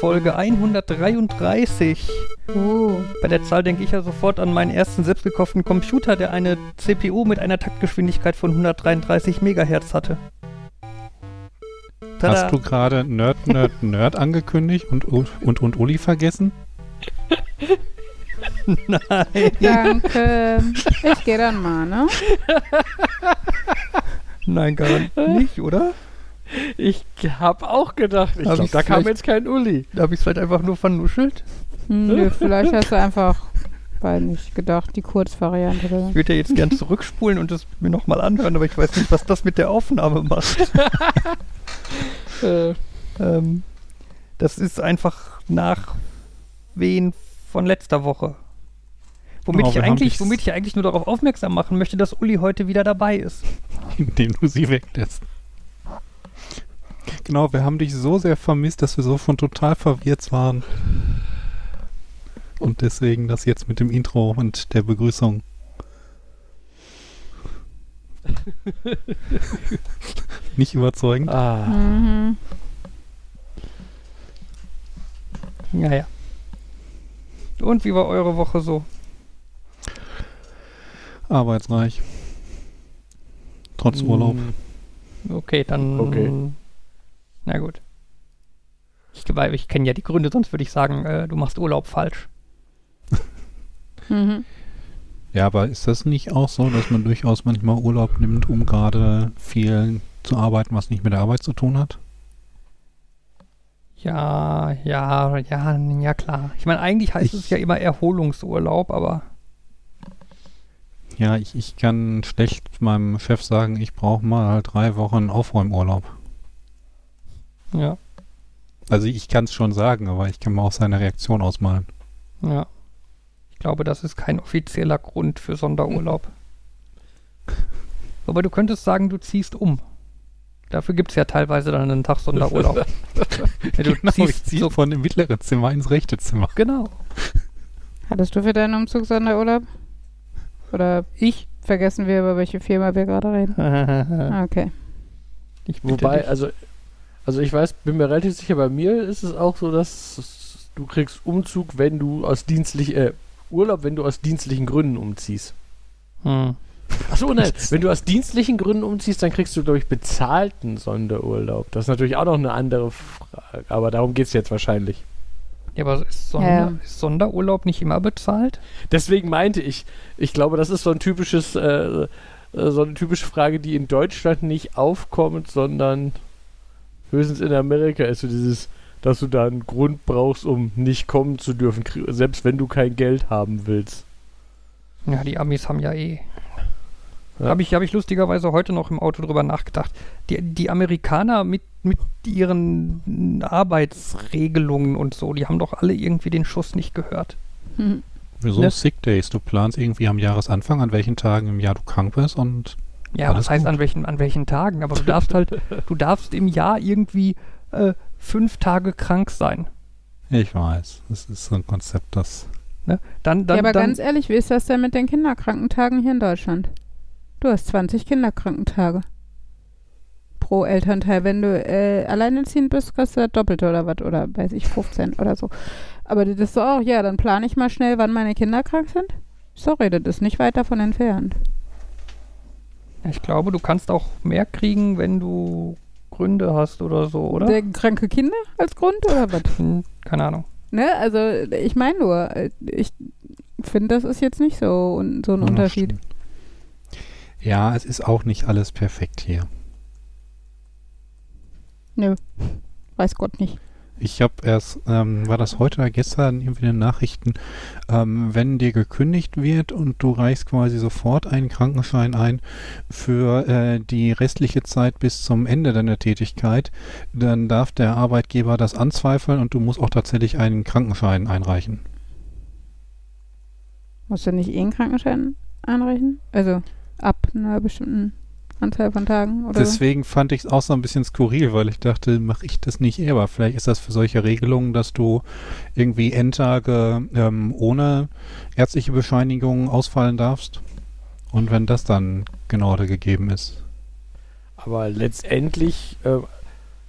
Folge 133. Oh. Bei der Zahl denke ich ja sofort an meinen ersten selbstgekauften Computer, der eine CPU mit einer Taktgeschwindigkeit von 133 Megahertz hatte. Tada. Hast du gerade Nerd, Nerd, Nerd angekündigt und, und, und Uli vergessen? Nein. Danke. Ich gehe dann mal, ne? Nein, gar nicht, oder? Ich hab auch gedacht, ich Hab glaub, ich's da kam jetzt kein Uli. Da habe ich es vielleicht einfach nur vernuschelt. Hm, Nö, vielleicht hast du einfach, weiß nicht, gedacht, die Kurzvariante. Oder? Ich würde ja jetzt gern zurückspulen und es mir nochmal anhören, aber ich weiß nicht, was das mit der Aufnahme macht. Äh, ähm, das ist einfach nach Wehen von letzter Woche. Womit, Oh, ich eigentlich, womit ich eigentlich nur darauf aufmerksam machen möchte, dass Uli heute wieder dabei ist. Indem du sie weglässt. Genau, wir haben dich so sehr vermisst, dass wir so von total verwirrt waren. Und deswegen das jetzt mit dem Intro und der Begrüßung. Nicht überzeugend. ah, Mhm. Naja. Und wie war eure Woche so? Arbeitsreich. Trotz Urlaub. mm, Okay, dann. Okay. Na gut. Ich, ich kenne ja die Gründe, sonst würde ich sagen, äh, du machst Urlaub falsch. Mhm. Ja, aber ist das nicht auch so, dass man durchaus manchmal Urlaub nimmt, um gerade viel zu arbeiten, was nicht mit der Arbeit zu tun hat? Ja, ja, ja, ja klar. Ich meine, eigentlich heißt es Ich- ja immer Erholungsurlaub, aber Ja, ich, ich kann schlecht meinem Chef sagen, ich brauche mal drei Wochen Aufräumurlaub. Ja, Also ich kann es schon sagen, aber ich kann mir auch seine Reaktion ausmalen. ja. Ich glaube, das ist kein offizieller Grund für Sonderurlaub. Aber du könntest sagen, du ziehst um. Dafür gibt es ja teilweise dann einen Tag Sonderurlaub. ja, du Genau, ich ziehst ziehe so, von dem mittleren Zimmer ins rechte Zimmer. genau. Hattest du für deinen Umzug Sonderurlaub? Oder Ich. vergessen wir, über welche Firma wir gerade reden? Okay. ich bitte wobei, dich. also, also ich weiß, bin mir relativ sicher, bei mir ist es auch so, dass du kriegst Umzug, wenn du aus dienstlich, äh, Urlaub, wenn du aus dienstlichen Gründen umziehst. Hm. Achso, nein, wenn du aus dienstlichen Gründen umziehst, dann kriegst du, glaube ich, bezahlten Sonderurlaub. Das ist natürlich auch noch eine andere Frage, aber darum geht es jetzt wahrscheinlich. Ja, aber ist, Sonder, Ja. ist Sonderurlaub nicht immer bezahlt? Deswegen meinte ich, ich glaube, das ist so ein typisches, äh, äh, so eine typische Frage, die in Deutschland nicht aufkommt, sondern höchstens in Amerika ist so dieses, dass du da einen Grund brauchst, um nicht kommen zu dürfen, selbst wenn du kein Geld haben willst. Ja, die Amis haben ja eh. Ja. Habe ich, hab ich lustigerweise heute noch im Auto drüber nachgedacht. Die, die Amerikaner mit, mit ihren Arbeitsregelungen und so, die haben doch alle irgendwie den Schuss nicht gehört. Mhm. Wieso Ne? Sick Days? Du planst irgendwie am Jahresanfang, an welchen Tagen im Jahr du krank bist und Ja, Alles was heißt gut. an welchen, an welchen Tagen? Aber du darfst halt, du darfst im Jahr irgendwie äh, fünf Tage krank sein. ich weiß, das ist so ein Konzept, das Ne? Dann, dann, ja, aber dann, ganz ehrlich, wie ist das denn mit den Kinderkrankentagen hier in Deutschland? Du hast 20 Kinderkrankentage. Pro Elternteil. Wenn du äh, alleinerziehend bist, kriegst du das Doppelte oder was. Oder weiß ich, 15 oder so. Aber das ist so auch, ja, dann plane ich mal schnell, wann meine Kinder krank sind. Sorry, das ist nicht weit davon entfernt. Ich glaube, du kannst auch mehr kriegen, wenn du Gründe hast oder so, oder? Der kranke Kinder als Grund oder was? Hm, keine Ahnung. Ne, also ich meine nur, ich finde, das ist jetzt nicht so, un- so ein Ja, Unterschied. stimmt. Ja, es ist auch nicht alles perfekt hier. Nö, weiß Gott nicht. Ich habe erst, ähm, war das heute oder gestern irgendwie in den Nachrichten, ähm, wenn dir gekündigt wird und du reichst quasi sofort einen Krankenschein ein für äh, die restliche Zeit bis zum Ende deiner Tätigkeit, dann darf der Arbeitgeber das anzweifeln und du musst auch tatsächlich einen Krankenschein einreichen. Musst du nicht eh einen Krankenschein einreichen? Also ab einer bestimmten Anzahl von Tagen oder so? Deswegen fand ich es auch so ein bisschen skurril, weil ich dachte, mache ich das nicht eher, aber vielleicht ist das für solche Regelungen, dass du irgendwie Endtage ähm, ohne ärztliche Bescheinigung ausfallen darfst. Und wenn das dann genauer gegeben ist. Aber letztendlich, äh,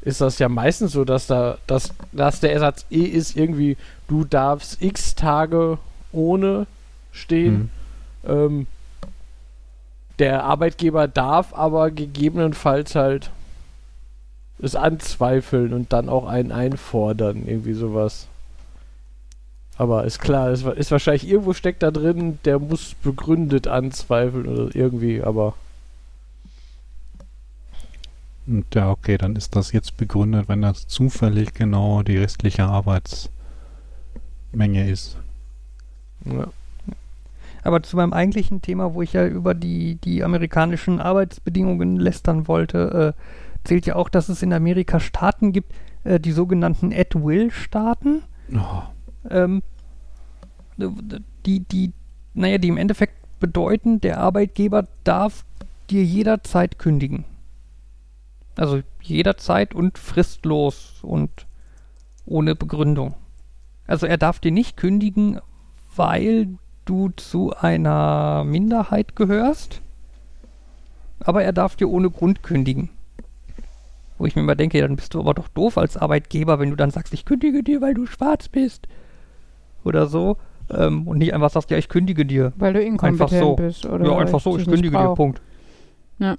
ist das ja meistens so, dass da, dass, dass der Ersatz E ist irgendwie, du darfst x Tage ohne stehen. Hm. Ähm, der Arbeitgeber darf aber gegebenenfalls halt es anzweifeln und dann auch einen einfordern, irgendwie sowas. Aber ist klar, ist, ist wahrscheinlich irgendwo steckt da drin, der muss begründet anzweifeln oder irgendwie, aber Und ja, okay, dann ist das jetzt begründet, wenn das zufällig genau die restliche Arbeitsmenge ist. ja. Aber zu meinem eigentlichen Thema, wo ich ja über die, die amerikanischen Arbeitsbedingungen lästern wollte, äh, zählt ja auch, dass es in Amerika Staaten gibt, äh, die sogenannten At-Will-Staaten, Oh, ähm, die, die, naja, die im Endeffekt bedeuten, der Arbeitgeber darf dir jederzeit kündigen. Also jederzeit und fristlos und ohne Begründung. Also er darf dir nicht kündigen, weil du zu einer Minderheit gehörst, aber er darf dir ohne Grund kündigen. Wo ich mir immer denke, ja, dann bist du aber doch doof als Arbeitgeber, wenn du dann sagst, ich kündige dir, weil du schwarz bist. Oder so. Ähm, und nicht einfach sagst, ja, ich kündige dir. Weil du inkompetent so. bist. Oder ja, einfach so, ich kündige dir. Punkt. Ja.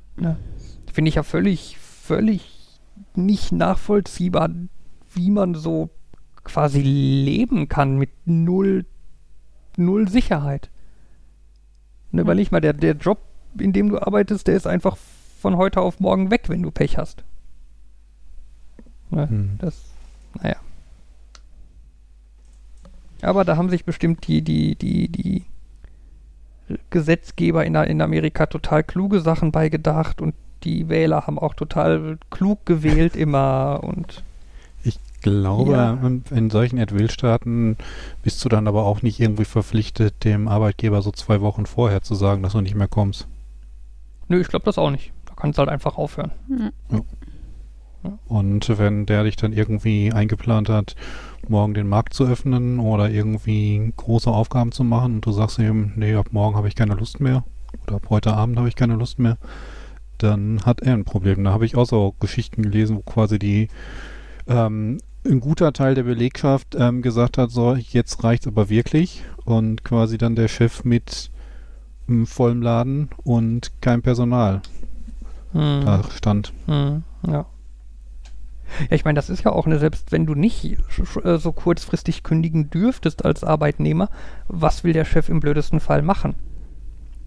Finde ich ja völlig, völlig nicht nachvollziehbar, wie man so quasi leben kann mit null, null Sicherheit. Ne, Ja. Weil nicht mal der, der Job, in dem du arbeitest, der ist einfach von heute auf morgen weg, wenn du Pech hast. Ne, hm. das, naja. Aber da haben sich bestimmt die, die, die, die Gesetzgeber in, in Amerika total kluge Sachen beigedacht und die Wähler haben auch total klug gewählt immer und glaube, Ja. in- solchen At-Will-Staaten bist du dann aber auch nicht irgendwie verpflichtet, dem Arbeitgeber so zwei Wochen vorher zu sagen, dass du nicht mehr kommst. nö, ich glaube das auch nicht. Da kannst du halt einfach aufhören. Ja. Und wenn der dich dann irgendwie eingeplant hat, morgen den Markt zu öffnen oder irgendwie große Aufgaben zu machen und du sagst ihm, nee, ab morgen habe ich keine Lust mehr oder ab heute Abend habe ich keine Lust mehr, dann hat er ein Problem. Da habe ich auch so Geschichten gelesen, wo quasi die ähm, ein guter Teil der Belegschaft ähm, gesagt hat, so, jetzt reicht's aber wirklich und quasi dann der Chef mit ähm, vollem Laden und kein Personal Hm. da stand. Hm, ja. Ja, ich meine, das ist ja auch eine, selbst wenn du nicht äh, so kurzfristig kündigen dürftest als Arbeitnehmer, was will der Chef im blödesten Fall machen?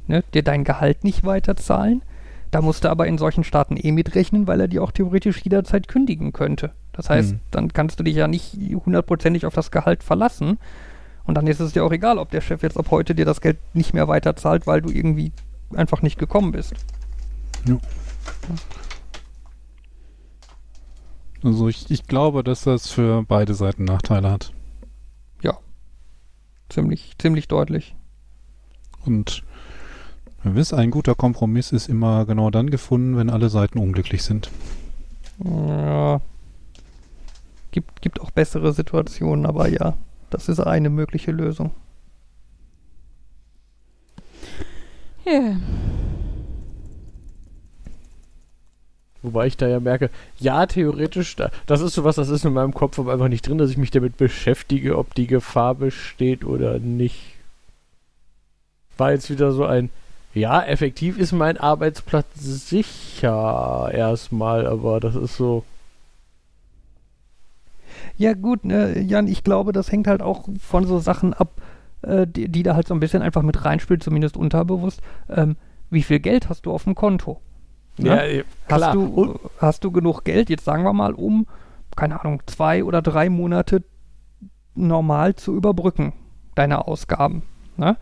Ne? Dir dein Gehalt nicht weiterzahlen? Da musst du aber in solchen Staaten eh mitrechnen, weil er dir auch theoretisch jederzeit kündigen könnte. Das heißt, Hm. dann kannst du dich ja nicht hundertprozentig auf das Gehalt verlassen. Und dann ist es dir auch egal, ob der Chef jetzt ab heute dir das Geld nicht mehr weiterzahlt, weil du irgendwie einfach nicht gekommen bist. Also ich, ich glaube, dass das für beide Seiten Nachteile hat. Ziemlich, ziemlich deutlich. Und wir wissen, ein guter Kompromiss ist immer genau dann gefunden, wenn alle Seiten unglücklich sind. Ja. Gibt, gibt auch bessere Situationen, aber ja, das ist eine mögliche Lösung. Ja. Wobei ich da ja merke, ja, theoretisch, da, das ist sowas, das ist in meinem Kopf aber einfach nicht drin, dass ich mich damit beschäftige, ob die Gefahr besteht oder nicht. War jetzt wieder so ein, ja, effektiv ist mein Arbeitsplatz sicher erstmal, aber das ist so, Ja, gut, ne, Jan, ich glaube, das hängt halt auch von so Sachen ab, äh, die, die da halt so ein bisschen einfach mit reinspielt, zumindest unterbewusst. Ähm, wie viel Geld hast du auf dem Konto? ja, Ja? eh, klar. Hast, du, Und, hast du genug Geld, jetzt sagen wir mal, um, keine Ahnung, zwei oder drei Monate normal zu überbrücken, deine Ausgaben. Ne?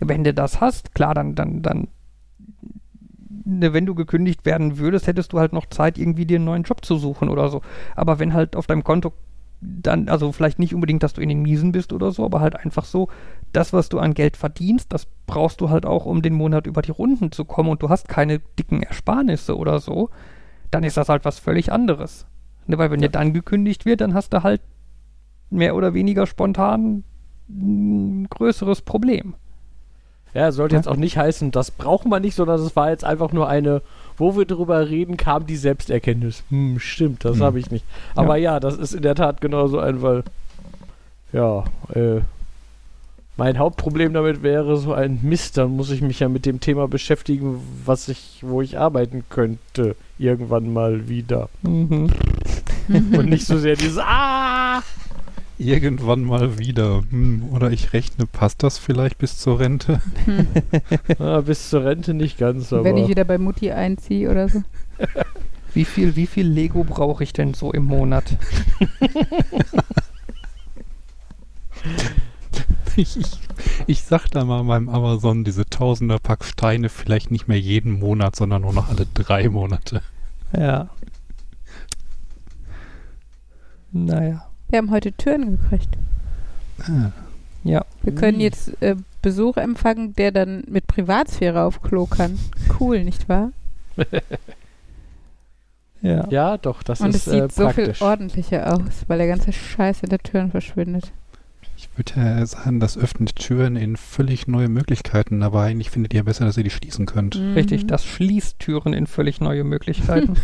Wenn du das hast, klar, dann, dann, dann, ne, wenn du gekündigt werden würdest, hättest du halt noch Zeit, irgendwie dir einen neuen Job zu suchen oder so. Aber wenn halt auf deinem Konto dann, also vielleicht nicht unbedingt, dass du in den Miesen bist oder so, aber halt einfach so, das, was du an Geld verdienst, das brauchst du halt auch, um den Monat über die Runden zu kommen und du hast keine dicken Ersparnisse oder so, dann ist das halt was völlig anderes. Ne, weil wenn dir dann gekündigt wird, dann hast du halt mehr oder weniger spontan ein größeres Problem. Ja, sollte jetzt auch nicht heißen, das brauchen wir nicht, sondern es war jetzt einfach nur eine, wo wir drüber reden, kam die Selbsterkenntnis. Hm, stimmt, das Hm. habe ich nicht. Aber ja. das ist in der Tat genauso ein, weil, ja, äh, mein Hauptproblem damit wäre so ein Mist, dann muss ich mich ja mit dem Thema beschäftigen, was ich, wo ich arbeiten könnte, irgendwann mal wieder. Mhm. Und nicht so sehr dieses Ah! Irgendwann mal wieder. Hm, oder ich rechne, passt das vielleicht bis zur Rente? ah bis zur Rente nicht ganz, aber. Wenn ich wieder bei Mutti einziehe oder so. Wie viel, wie viel Lego brauche ich denn so im Monat? Ich, ich, ich sag da mal beim Amazon diese tausender Pack Steine vielleicht nicht mehr jeden Monat, sondern nur noch alle drei Monate. Ja. Naja. Wir haben heute Türen gekriegt. Ah, Ja. Wir können Ui. jetzt äh, Besuch empfangen, der dann mit Privatsphäre auf Klo kann. Cool, nicht wahr? Ja. Ja, doch, das Und ist es sieht äh, so viel ordentlicher aus, weil der ganze Scheiß in der Türen verschwindet. Ich würde ja sagen, das öffnet Türen in völlig neue Möglichkeiten, aber eigentlich findet ihr besser, dass ihr die schließen könnt. Richtig, Mhm. das schließt Türen in völlig neue Möglichkeiten.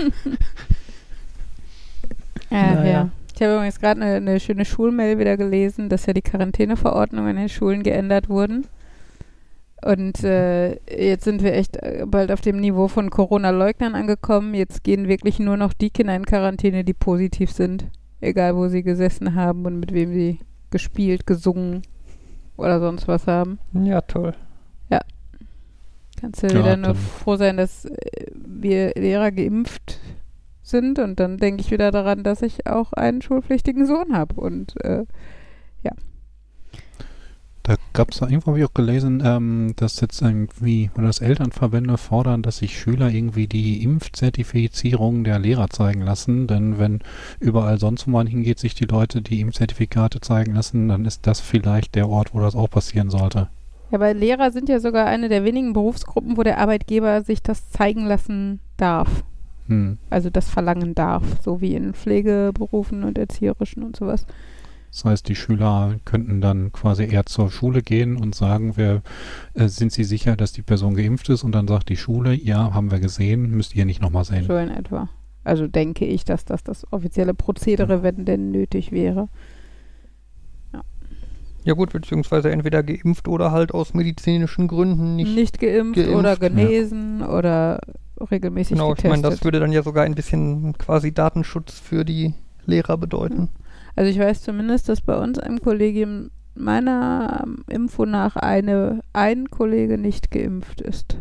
Ja, Naja. ja. Ich habe übrigens gerade eine, eine schöne Schulmail wieder gelesen, dass ja die Quarantäneverordnungen in den Schulen geändert wurden. Und äh, jetzt sind wir echt äh, bald auf dem Niveau von Corona-Leugnern angekommen. Jetzt gehen wirklich nur noch die Kinder in Quarantäne, die positiv sind. Egal, wo sie gesessen haben und mit wem sie gespielt, gesungen oder sonst was haben. ja, toll. Kannst du Ja, wieder nur dann- froh sein, dass äh, wir Lehrer geimpft sind. Und dann denke ich wieder daran, dass ich auch einen schulpflichtigen Sohn habe. Und äh, Da gab es irgendwo, habe ich auch gelesen, ähm, dass jetzt irgendwie, oder dass Elternverbände fordern, dass sich Schüler irgendwie die Impfzertifizierung der Lehrer zeigen lassen. Denn wenn überall sonst, wo man hingeht, sich die Leute die Impfzertifikate zeigen lassen, dann ist das vielleicht der Ort, wo das auch passieren sollte. ja, aber Lehrer sind ja sogar eine der wenigen Berufsgruppen, wo der Arbeitgeber sich das zeigen lassen darf. Hm. Also das verlangen darf. So wie in Pflegeberufen und Erzieherischen und sowas. Das heißt, die Schüler könnten dann quasi eher zur Schule gehen und sagen, wer, äh, sind sie sicher, dass die Person geimpft ist? Und dann sagt die Schule, ja, haben wir gesehen, müsst ihr nicht nochmal sehen. So in etwa. Also denke ich, dass das das offizielle Prozedere, wenn denn nötig wäre. Ja gut, beziehungsweise entweder geimpft oder halt aus medizinischen Gründen nicht. Nicht, geimpft, geimpft, oder ja. genesen oder regelmäßig genau, ich getestet. meine, das würde dann ja sogar ein bisschen quasi Datenschutz für die Lehrer bedeuten. Also ich weiß zumindest, dass bei uns im Kollegium meiner Info nach eine, ein Kollege nicht geimpft ist.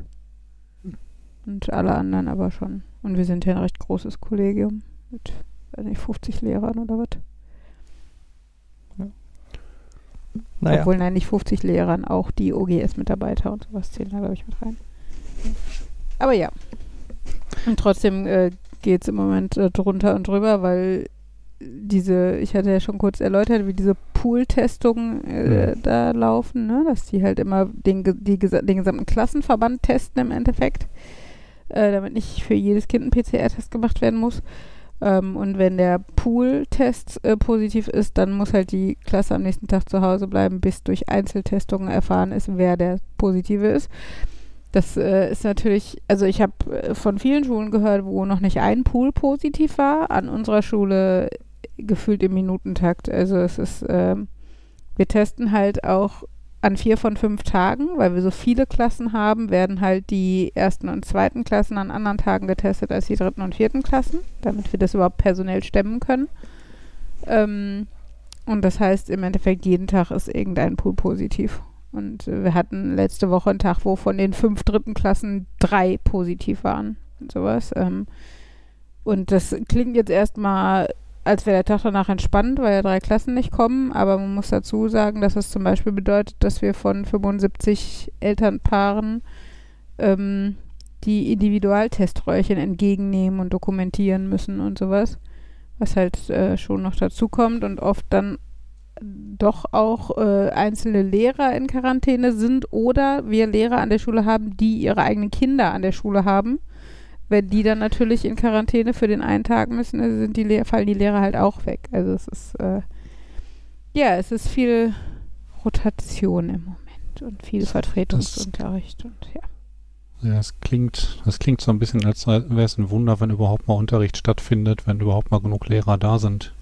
Und alle anderen aber schon. Und wir sind ja ein recht großes Kollegium mit, weiß nicht, 50 Lehrern oder was. Naja, Obwohl, nein, nicht 50 Lehrern, auch die OGS-Mitarbeiter und sowas zählen da, glaube ich, mit rein. Aber ja. Und trotzdem äh, geht es im Moment äh, drunter und drüber, weil diese, ich hatte ja schon kurz erläutert, wie diese Pool-Testungen äh, Mhm. da laufen, ne? dass die halt immer den, die, den gesamten Klassenverband testen im Endeffekt, äh, damit nicht für jedes Kind ein PCR-Test gemacht werden muss. Ähm, und wenn der Pool-Test äh, positiv ist, dann muss halt die Klasse am nächsten Tag zu Hause bleiben, bis durch Einzeltestungen erfahren ist, wer der Positive ist. Das äh, ist natürlich, also ich habe äh, von vielen Schulen gehört, wo noch nicht ein Pool positiv war. An unserer Schule gefühlt im Minutentakt. Also es ist, ähm, wir testen halt auch an vier von fünf Tagen, weil wir so viele Klassen haben, werden halt die ersten und zweiten Klassen an anderen Tagen getestet als die dritten und vierten Klassen, damit wir das überhaupt personell stemmen können. Ähm, und das heißt, im Endeffekt jeden Tag ist irgendein Pool positiv. Und äh, wir hatten letzte Woche einen Tag, wo von den fünf dritten Klassen drei positiv waren und sowas. Ähm, und das klingt jetzt erstmal, als wäre der Tag danach entspannt, weil ja drei Klassen nicht kommen. Aber man muss dazu sagen, dass es zum Beispiel bedeutet, dass wir von 75 Elternpaaren ähm, die Individualteströhrchen entgegennehmen und dokumentieren müssen und sowas. Was halt äh, schon noch dazu kommt und oft dann doch auch äh, einzelne Lehrer in Quarantäne sind oder wir Lehrer an der Schule haben, die ihre eigenen Kinder an der Schule haben. Wenn die dann natürlich in Quarantäne für den einen Tag müssen, sind die fallen die Lehrer halt auch weg. Also es ist äh, ja, es ist viel Rotation im Moment und viel Vertretungsunterricht und ja. Ja, das klingt, das klingt so ein bisschen, als wäre es ein Wunder, wenn überhaupt mal Unterricht stattfindet, wenn überhaupt mal genug Lehrer da sind.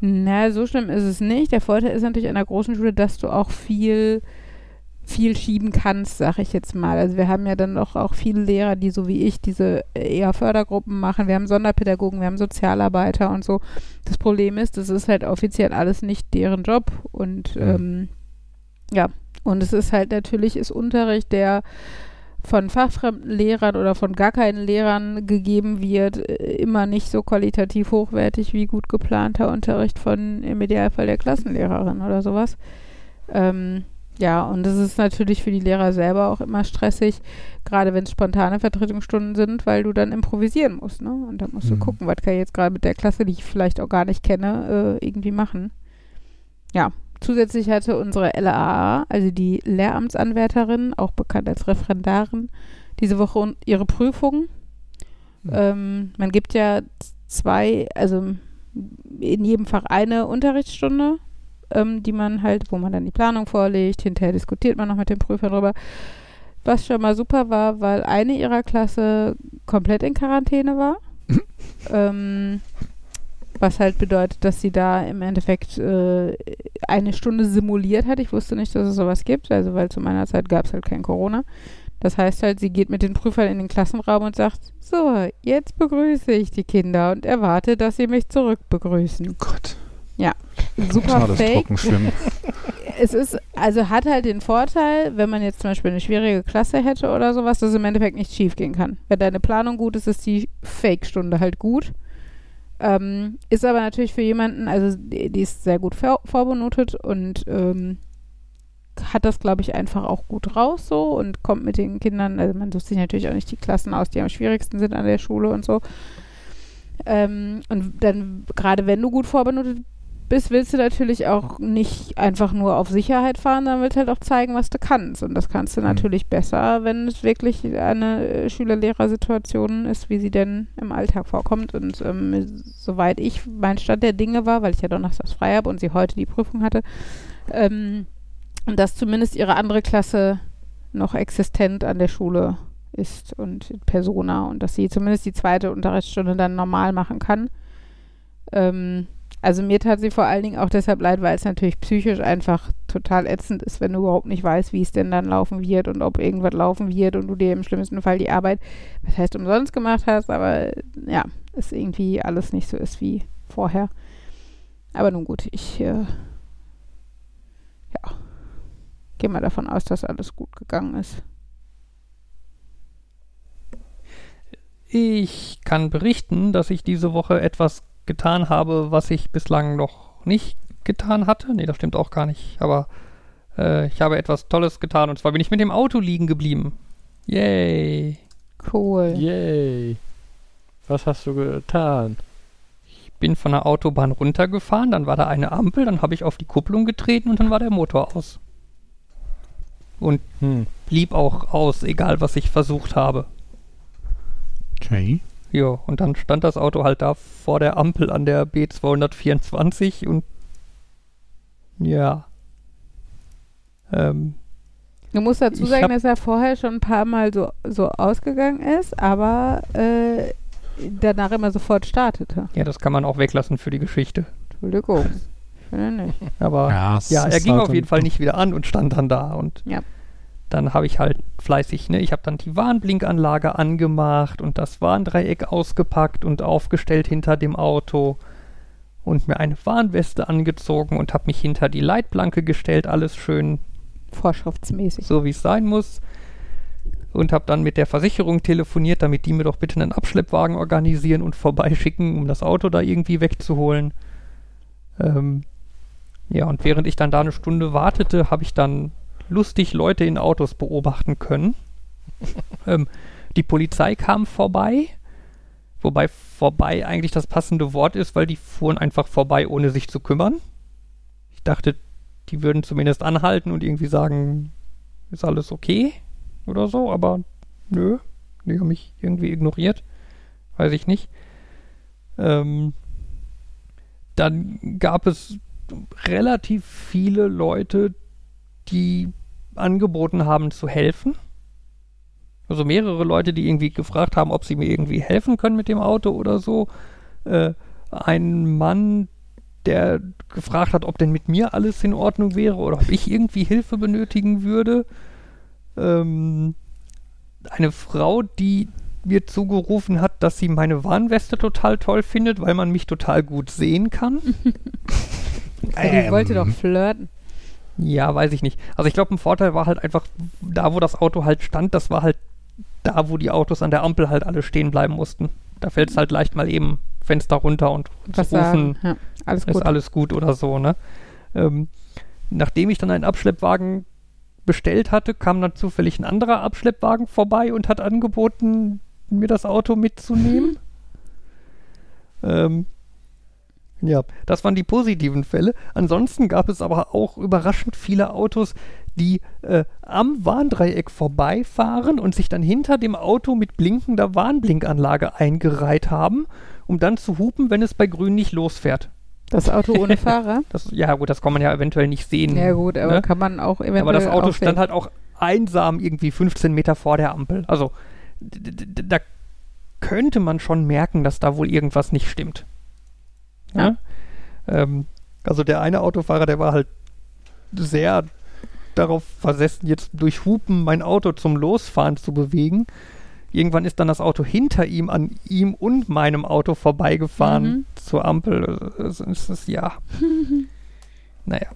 Na, so schlimm ist es nicht. Der Vorteil ist natürlich an der großen Schule, dass du auch viel, viel schieben kannst, sag ich jetzt mal. Also wir haben ja dann doch auch viele Lehrer, die so wie ich diese eher Fördergruppen machen. Wir haben Sonderpädagogen, wir haben Sozialarbeiter und so. Das Problem ist, das ist halt offiziell alles nicht deren Job und ähm, ja, und es ist halt natürlich ist Unterricht, der von fachfremden Lehrern oder von gar keinen Lehrern gegeben wird, äh, immer nicht so qualitativ hochwertig wie gut geplanter Unterricht von im Idealfall der Klassenlehrerin oder sowas. Ähm, ja, und das ist natürlich für die Lehrer selber auch immer stressig, gerade wenn es spontane Vertretungsstunden sind, weil du dann improvisieren musst, ne? Und da musst du Mhm. gucken, was kann ich jetzt gerade mit der Klasse, die ich vielleicht auch gar nicht kenne, äh, irgendwie machen. Ja, zusätzlich hatte unsere LAA, also die Lehramtsanwärterin, auch bekannt als Referendarin, diese Woche ihre Prüfung. Mhm. Ähm, man gibt ja zwei, also in jedem Fach eine Unterrichtsstunde, ähm, die man halt, wo man dann die Planung vorlegt, hinterher diskutiert man noch mit dem Prüfer drüber. Was schon mal super war, weil eine ihrer Klasse komplett in Quarantäne war. ähm, was halt bedeutet, dass sie da im Endeffekt äh, eine Stunde simuliert hat. Ich wusste nicht, dass es sowas gibt, also weil zu meiner Zeit gab es halt kein Corona. Das heißt halt, sie geht mit den Prüfern in den Klassenraum und sagt, so, jetzt begrüße ich die Kinder und erwarte, dass sie mich zurück begrüßen. Oh Gott. Super Totales fake. Es ist, also hat halt den Vorteil, wenn man jetzt zum Beispiel eine schwierige Klasse hätte oder sowas, dass im Endeffekt nichts schief gehen kann. Wenn deine Planung gut ist, ist die Fake-Stunde halt gut. Ähm, ist aber natürlich für jemanden, also die, die ist sehr gut vor, vorbenotet und ähm, hat das, glaube ich, einfach auch gut raus so und kommt mit den Kindern, also man sucht sich natürlich auch nicht die Klassen aus, die am schwierigsten sind an der Schule und so. Ähm, und dann, gerade wenn du gut vorbenotet bist, willst du natürlich auch nicht einfach nur auf Sicherheit fahren, sondern willst halt auch zeigen, was du kannst. Und das kannst du Mhm. natürlich besser, wenn es wirklich eine äh, Schüler-Lehrer-Situation ist, wie sie denn im Alltag vorkommt. Und ähm, soweit ich mein Stand der Dinge war, weil ich ja donnerstags frei habe und sie heute die Prüfung hatte, ähm, dass zumindest ihre andere Klasse noch existent an der Schule ist und in Persona und dass sie zumindest die zweite Unterrichtsstunde dann normal machen kann. Ähm, also mir tat sie vor allen Dingen auch deshalb leid, weil es natürlich psychisch einfach total ätzend ist, wenn du überhaupt nicht weißt, wie es denn dann laufen wird und ob irgendwas laufen wird und du dir im schlimmsten Fall die Arbeit, was heißt umsonst gemacht hast, aber ja, es irgendwie alles nicht so ist wie vorher. Aber nun gut, ich äh, ja, gehe mal davon aus, dass alles gut gegangen ist. Ich kann berichten, dass ich diese Woche etwas getan habe, was ich bislang noch nicht getan hatte. Nee, das stimmt auch gar nicht. Aber äh, ich habe etwas Tolles getan und zwar bin ich mit dem Auto liegen geblieben. Yay. Cool. Yay. Was hast du getan? Ich bin von der Autobahn runtergefahren, dann war da eine Ampel, dann habe ich auf die Kupplung getreten und dann war der Motor aus. Und Hm. blieb auch aus, egal was ich versucht habe. Okay. Ja, und dann stand das Auto halt da vor der Ampel an der B224 und ja. Ähm, Du musst dazu sagen, dass er vorher schon ein paar Mal so, so ausgegangen ist, aber äh, danach immer sofort startete. ja, das kann man auch weglassen für die Geschichte. Entschuldigung. Ich finde nicht. Aber ja, es er ging halt auf jeden Fall nicht wieder an und stand dann da und Ja. Dann habe ich halt fleißig, ne, ich habe dann die Warnblinkanlage angemacht und das Warndreieck ausgepackt und aufgestellt hinter dem Auto und mir eine Warnweste angezogen und habe mich hinter die Leitplanke gestellt, alles schön Vorschriftsmäßig. so wie es sein muss. Und habe dann mit der Versicherung telefoniert, damit die mir doch bitte einen Abschleppwagen organisieren und vorbeischicken, um das Auto da irgendwie wegzuholen. Ähm, ja, und während ich dann da eine Stunde wartete, habe ich dann lustig Leute in Autos beobachten können. ähm, die Polizei kam vorbei, wobei vorbei eigentlich das passende Wort ist, weil die fuhren einfach vorbei, ohne sich zu kümmern. Ich dachte, die würden zumindest anhalten und irgendwie sagen, ist alles okay oder so, aber nö, die haben mich irgendwie ignoriert. Weiß ich nicht. Ähm, dann gab es relativ viele Leute, die angeboten haben zu helfen. Also mehrere Leute, die irgendwie gefragt haben, ob sie mir irgendwie helfen können mit dem Auto oder so. Äh, ein Mann, der gefragt hat, ob denn mit mir alles in Ordnung wäre oder ob ich irgendwie Hilfe benötigen würde. Ähm, eine Frau, die mir zugerufen hat, dass sie meine Warnweste total toll findet, weil man mich total gut sehen kann. Ja, die wollte doch Ähm, flirten. Ja, weiß ich nicht. Also ich glaube, ein Vorteil war halt einfach, da wo das Auto halt stand, das war halt da, wo die Autos an der Ampel halt alle stehen bleiben mussten. Da fällt es halt leicht mal eben Fenster runter und Was zu rufen. Ja, alles ist gut. alles gut oder so, ne? Ähm, nachdem ich dann einen Abschleppwagen bestellt hatte, kam dann zufällig ein anderer Abschleppwagen vorbei und hat angeboten, mir das Auto mitzunehmen. ähm, ja, das waren die positiven Fälle. Ansonsten gab es aber auch überraschend viele Autos, die äh, am Warndreieck vorbeifahren und sich dann hinter dem Auto mit blinkender Warnblinkanlage eingereiht haben, um dann zu hupen, wenn es bei Grün nicht losfährt. Das Auto ohne Fahrer? Das, ja, gut, das kann man ja eventuell nicht sehen. Ja gut, aber ne? kann man auch eventuell Aber das Auto stand halt auch einsam irgendwie 15 Meter vor der Ampel. Also da könnte man schon merken, dass da wohl irgendwas nicht stimmt. Ja. Ähm, also der eine Autofahrer, der war halt sehr darauf versessen, jetzt durch Hupen mein Auto zum Losfahren zu bewegen. Irgendwann ist dann das Auto hinter ihm an ihm und meinem Auto vorbeigefahren Mhm. zur Ampel. Es ist, es, ja. naja.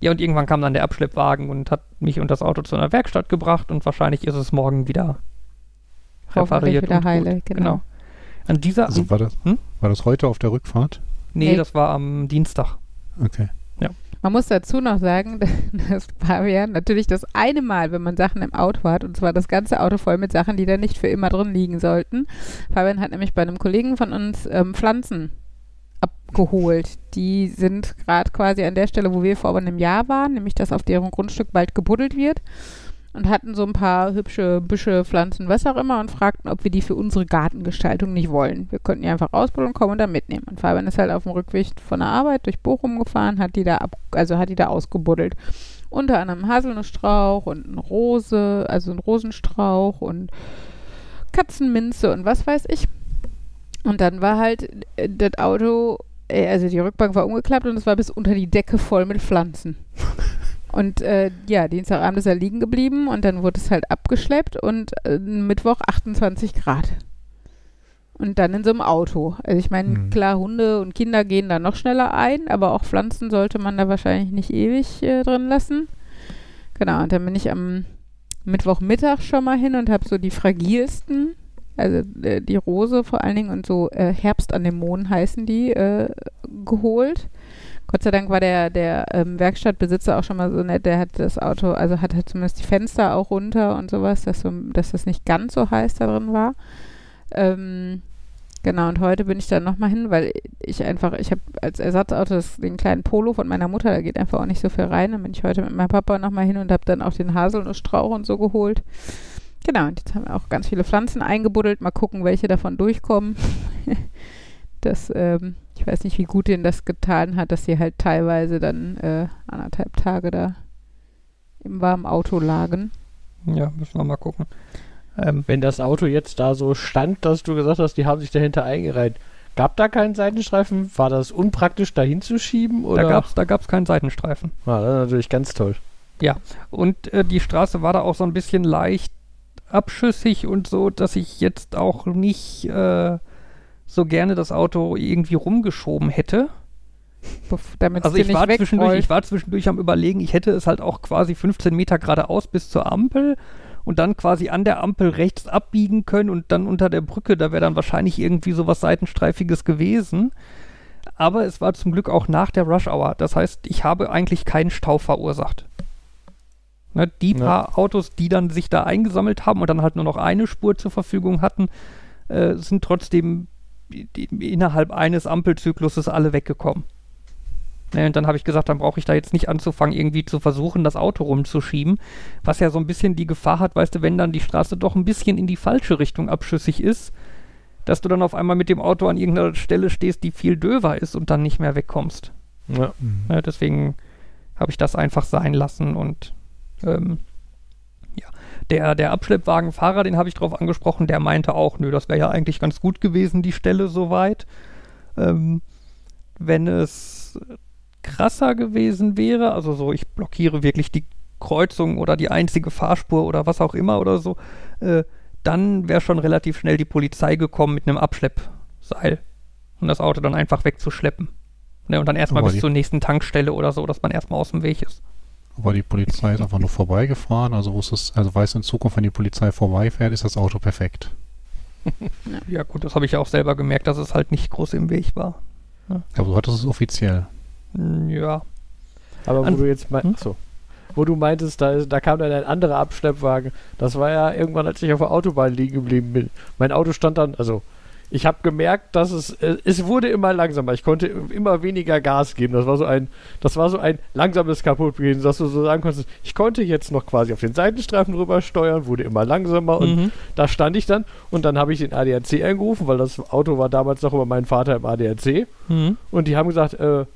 Ja, und irgendwann kam dann der Abschleppwagen und hat mich und das Auto zu einer Werkstatt gebracht und wahrscheinlich ist es morgen wieder repariert wieder und heile, gut. genau. An dieser, Also war das, Hm? war das heute auf der Rückfahrt? Nee, Nee. das war am Dienstag. Okay. Man muss dazu noch sagen, dass Fabian natürlich das eine Mal, wenn man Sachen im Auto hat, und zwar das ganze Auto voll mit Sachen, die da nicht für immer drin liegen sollten. Fabian hat nämlich bei einem Kollegen von uns ähm, Pflanzen abgeholt. Die sind gerade quasi an der Stelle, wo wir vor einem Jahr waren, nämlich dass auf deren Grundstück bald gebuddelt wird. Und hatten so ein paar hübsche Büsche, Pflanzen, was auch immer und fragten, ob wir die für unsere Gartengestaltung nicht wollen. Wir könnten die einfach ausbuddeln, kommen und dann mitnehmen. Und Fabian ist halt auf dem Rückweg von der Arbeit durch Bochum gefahren, hat die da ab, also hat die da ausgebuddelt. Unter anderem Haselnussstrauch und eine Rose, also ein Rosenstrauch und Katzenminze und was weiß ich. Und dann war halt äh, das Auto, äh, also die Rückbank war umgeklappt und es war bis unter die Decke voll mit Pflanzen. Und äh, ja, Dienstagabend ist er liegen geblieben und dann wurde es halt abgeschleppt und äh, Mittwoch 28 Grad. Und dann in so einem Auto. Also ich meine, Mhm. klar, Hunde und Kinder gehen da noch schneller ein, aber auch Pflanzen sollte man da wahrscheinlich nicht ewig äh, drin lassen. Genau, und dann bin ich am Mittwochmittag schon mal hin und habe so die fragilsten, also äh, die Rose vor allen Dingen und so äh, Herbstanemonen heißen die, äh, geholt. Gott sei Dank war der, der ähm, Werkstattbesitzer auch schon mal so nett, der hat das Auto, also hat halt zumindest die Fenster auch runter und sowas, dass, so, dass das nicht ganz so heiß da drin war. Ähm, genau, und heute bin ich da nochmal hin, weil ich einfach, ich habe als Ersatzauto das, den kleinen Polo von meiner Mutter, da geht einfach auch nicht so viel rein. Dann bin ich heute mit meinem Papa nochmal hin und habe dann auch den Haselnussstrauch und so geholt. Genau, und jetzt haben wir auch ganz viele Pflanzen eingebuddelt. Mal gucken, welche davon durchkommen. das, ähm, ich weiß nicht, wie gut denen das getan hat, dass sie halt teilweise dann äh, anderthalb Tage da im warmen Auto lagen. Ja, müssen wir mal gucken. Ähm, Wenn das Auto jetzt da so stand, dass du gesagt hast, die haben sich dahinter eingereiht, gab da keinen Seitenstreifen? War das unpraktisch, da hinzuschieben? Oder? da gab es da gab's keinen Seitenstreifen. Ah, das ist natürlich ganz toll. Und äh, die Straße war da auch so ein bisschen leicht abschüssig und so, dass ich jetzt auch nicht äh, so gerne das Auto irgendwie rumgeschoben hätte. Bef- Damit Also ich nicht war, zwischendurch, ich war zwischendurch am überlegen, ich hätte es halt auch quasi 15 Meter geradeaus bis zur Ampel und dann quasi an der Ampel rechts abbiegen können und dann unter der Brücke, da wäre dann wahrscheinlich irgendwie sowas Seitenstreifiges gewesen. Aber es war zum Glück auch nach der Rush Hour. Das heißt, ich habe eigentlich keinen Stau verursacht. Ne, die Ja. paar Autos, die dann sich da eingesammelt haben und dann halt nur noch eine Spur zur Verfügung hatten, äh, sind trotzdem innerhalb eines Ampelzykluses alle weggekommen. Ne, und dann habe ich gesagt, dann brauche ich da jetzt nicht anzufangen, irgendwie zu versuchen, das Auto rumzuschieben, was ja so ein bisschen die Gefahr hat, weißt du, wenn dann die Straße doch ein bisschen in die falsche Richtung abschüssig ist, dass du dann auf einmal mit dem Auto an irgendeiner Stelle stehst, die viel döver ist und dann nicht mehr wegkommst. Ja. Ne, deswegen habe ich das einfach sein lassen und ähm, Der, der Abschleppwagenfahrer, den habe ich drauf angesprochen, der meinte auch, nö, das wäre ja eigentlich ganz gut gewesen, die Stelle soweit. Ähm, wenn es krasser gewesen wäre, also so, ich blockiere wirklich die Kreuzung oder die einzige Fahrspur oder was auch immer oder so, äh, dann wäre schon relativ schnell die Polizei gekommen mit einem Abschleppseil und das Auto dann einfach wegzuschleppen. Ne, und dann erstmal Aber bis zur nächsten Tankstelle oder so, dass man erstmal aus dem Weg ist. Aber die Polizei ist einfach nur vorbeigefahren, also wusstest, also weißt du in Zukunft, wenn die Polizei vorbeifährt, ist das Auto perfekt. Ja gut, das habe ich ja auch selber gemerkt, dass es halt nicht groß im Weg war. Aber du hattest es offiziell. Hm, Ja. Aber wo An- du jetzt Hm? meinst, so, wo du meintest, da, ist- da kam dann ein anderer Abschleppwagen. Das war ja irgendwann, als ich auf der Autobahn liegen geblieben bin. Mein Auto stand dann, also ich habe gemerkt, dass es, äh, es wurde immer langsamer. Ich konnte immer weniger Gas geben. Das war so ein, das war so ein langsames Kaputtgehen, dass du so sagen konntest, ich konnte jetzt noch quasi auf den Seitenstreifen rüber steuern, wurde immer langsamer und Mhm. da stand ich dann und dann habe ich den ADAC angerufen, weil das Auto war damals noch über meinen Vater im ADAC. Mhm. Und die haben gesagt, äh,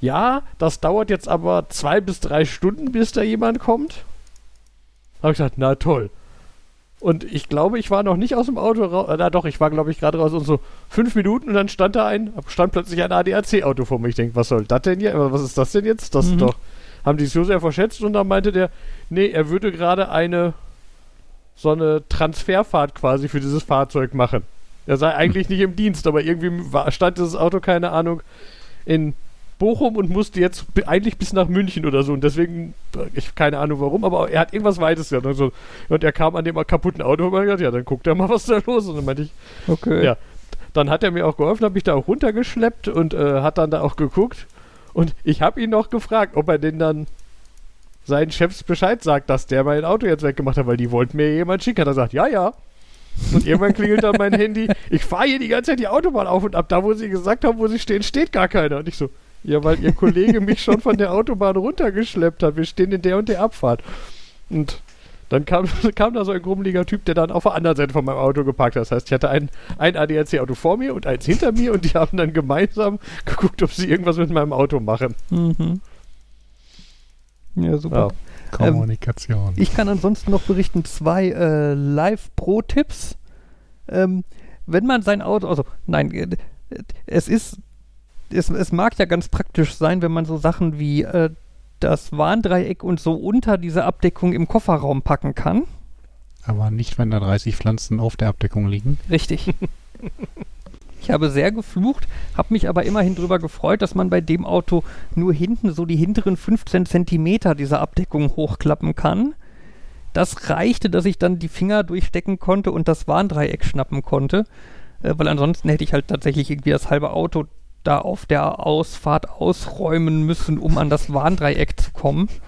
ja, das dauert jetzt aber zwei bis drei Stunden, bis da jemand kommt. Habe ich gesagt, na toll. Und ich glaube, ich war noch nicht aus dem Auto raus. Na doch, ich war, glaube ich, gerade raus und so fünf Minuten und dann stand da ein, stand plötzlich ein ADAC-Auto vor mir. Ich denke, was soll das denn hier? Was ist das denn jetzt? Das Mhm. ist doch. Haben die sich so sehr verschätzt und dann meinte der, nee, er würde gerade eine so eine Transferfahrt quasi für dieses Fahrzeug machen. Er sei eigentlich nicht im Dienst, aber irgendwie war, stand dieses Auto, keine Ahnung, in Bochum und musste jetzt eigentlich bis nach München oder so. Und deswegen, ich keine Ahnung warum, aber er hat irgendwas Weites gehabt. Und, so. und er kam an dem kaputten Auto und hat gesagt, ja, dann guckt er mal, was da los ist. Und dann meinte ich, Okay. Ja. dann hat er mir auch geholfen, habe ich da auch runtergeschleppt und äh, hat dann da auch geguckt. Und ich habe ihn noch gefragt, ob er denn dann seinen Chefs Bescheid sagt, dass der mein Auto jetzt weggemacht hat, weil die wollten mir jemand schicken. Hat er gesagt, ja, ja. Und irgendwann klingelt dann mein Handy. Ich fahre hier die ganze Zeit die Autobahn auf und ab. Da, wo sie gesagt haben, wo sie stehen, steht gar keiner. Und ich so, ja, weil ihr Kollege mich schon von der Autobahn runtergeschleppt hat. Wir stehen in der und der Abfahrt. Und dann kam, kam da so ein grummeliger Typ, der dann auf der anderen Seite von meinem Auto geparkt hat. Das heißt, ich hatte ein, ein ADAC-Auto vor mir und eins hinter mir und die haben dann gemeinsam geguckt, ob sie irgendwas mit meinem Auto machen. Mhm. Ja, super. Ja. Ähm, Kommunikation. Ich kann ansonsten noch berichten, zwei äh, Live-Pro-Tipps. Ähm, wenn man sein Auto, also nein, äh, es ist, es, es mag ja ganz praktisch sein, wenn man so Sachen wie äh, das Warndreieck und so unter diese Abdeckung im Kofferraum packen kann. Aber nicht, wenn da 30 Pflanzen auf der Abdeckung liegen. Richtig. Ich habe sehr geflucht, habe mich aber immerhin darüber gefreut, dass man bei dem Auto nur hinten so die hinteren 15 Zentimeter dieser Abdeckung hochklappen kann. Das reichte, dass ich dann die Finger durchstecken konnte und das Warndreieck schnappen konnte, äh, weil ansonsten hätte ich halt tatsächlich irgendwie das halbe Auto da auf der Ausfahrt ausräumen müssen, um an das Warndreieck zu kommen.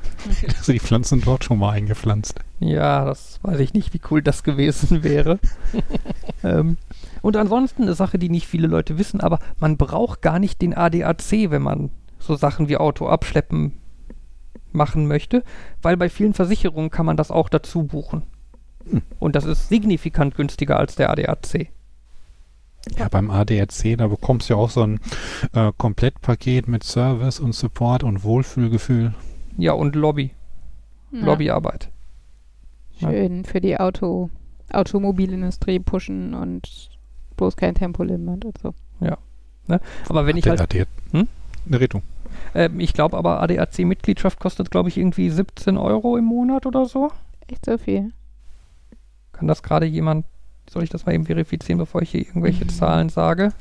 Also die Pflanzen dort schon mal eingepflanzt. Ja, das weiß ich nicht, wie cool das gewesen wäre. ähm, und ansonsten eine Sache, die nicht viele Leute wissen, aber man braucht gar nicht den ADAC, wenn man so Sachen wie Auto abschleppen machen möchte, weil bei vielen Versicherungen kann man das auch dazu buchen. Hm. Und das ist signifikant günstiger als der ADAC. Ja, beim ADAC, da bekommst du ja auch so ein äh, Komplettpaket mit Service und Support und Wohlfühlgefühl. Ja, und Lobby, Ja. Lobbyarbeit. Schön für die Auto, Automobilindustrie pushen und bloß kein Tempolimit und so. Aber wenn ich Der halt, ADAC Hm? Eine Rettung. ähm, ich glaube aber ADAC-Mitgliedschaft kostet, glaube ich, irgendwie 17 Euro im Monat oder so. Echt so viel. Kann das gerade jemand, soll ich das mal eben verifizieren, bevor ich hier irgendwelche Zahlen sage?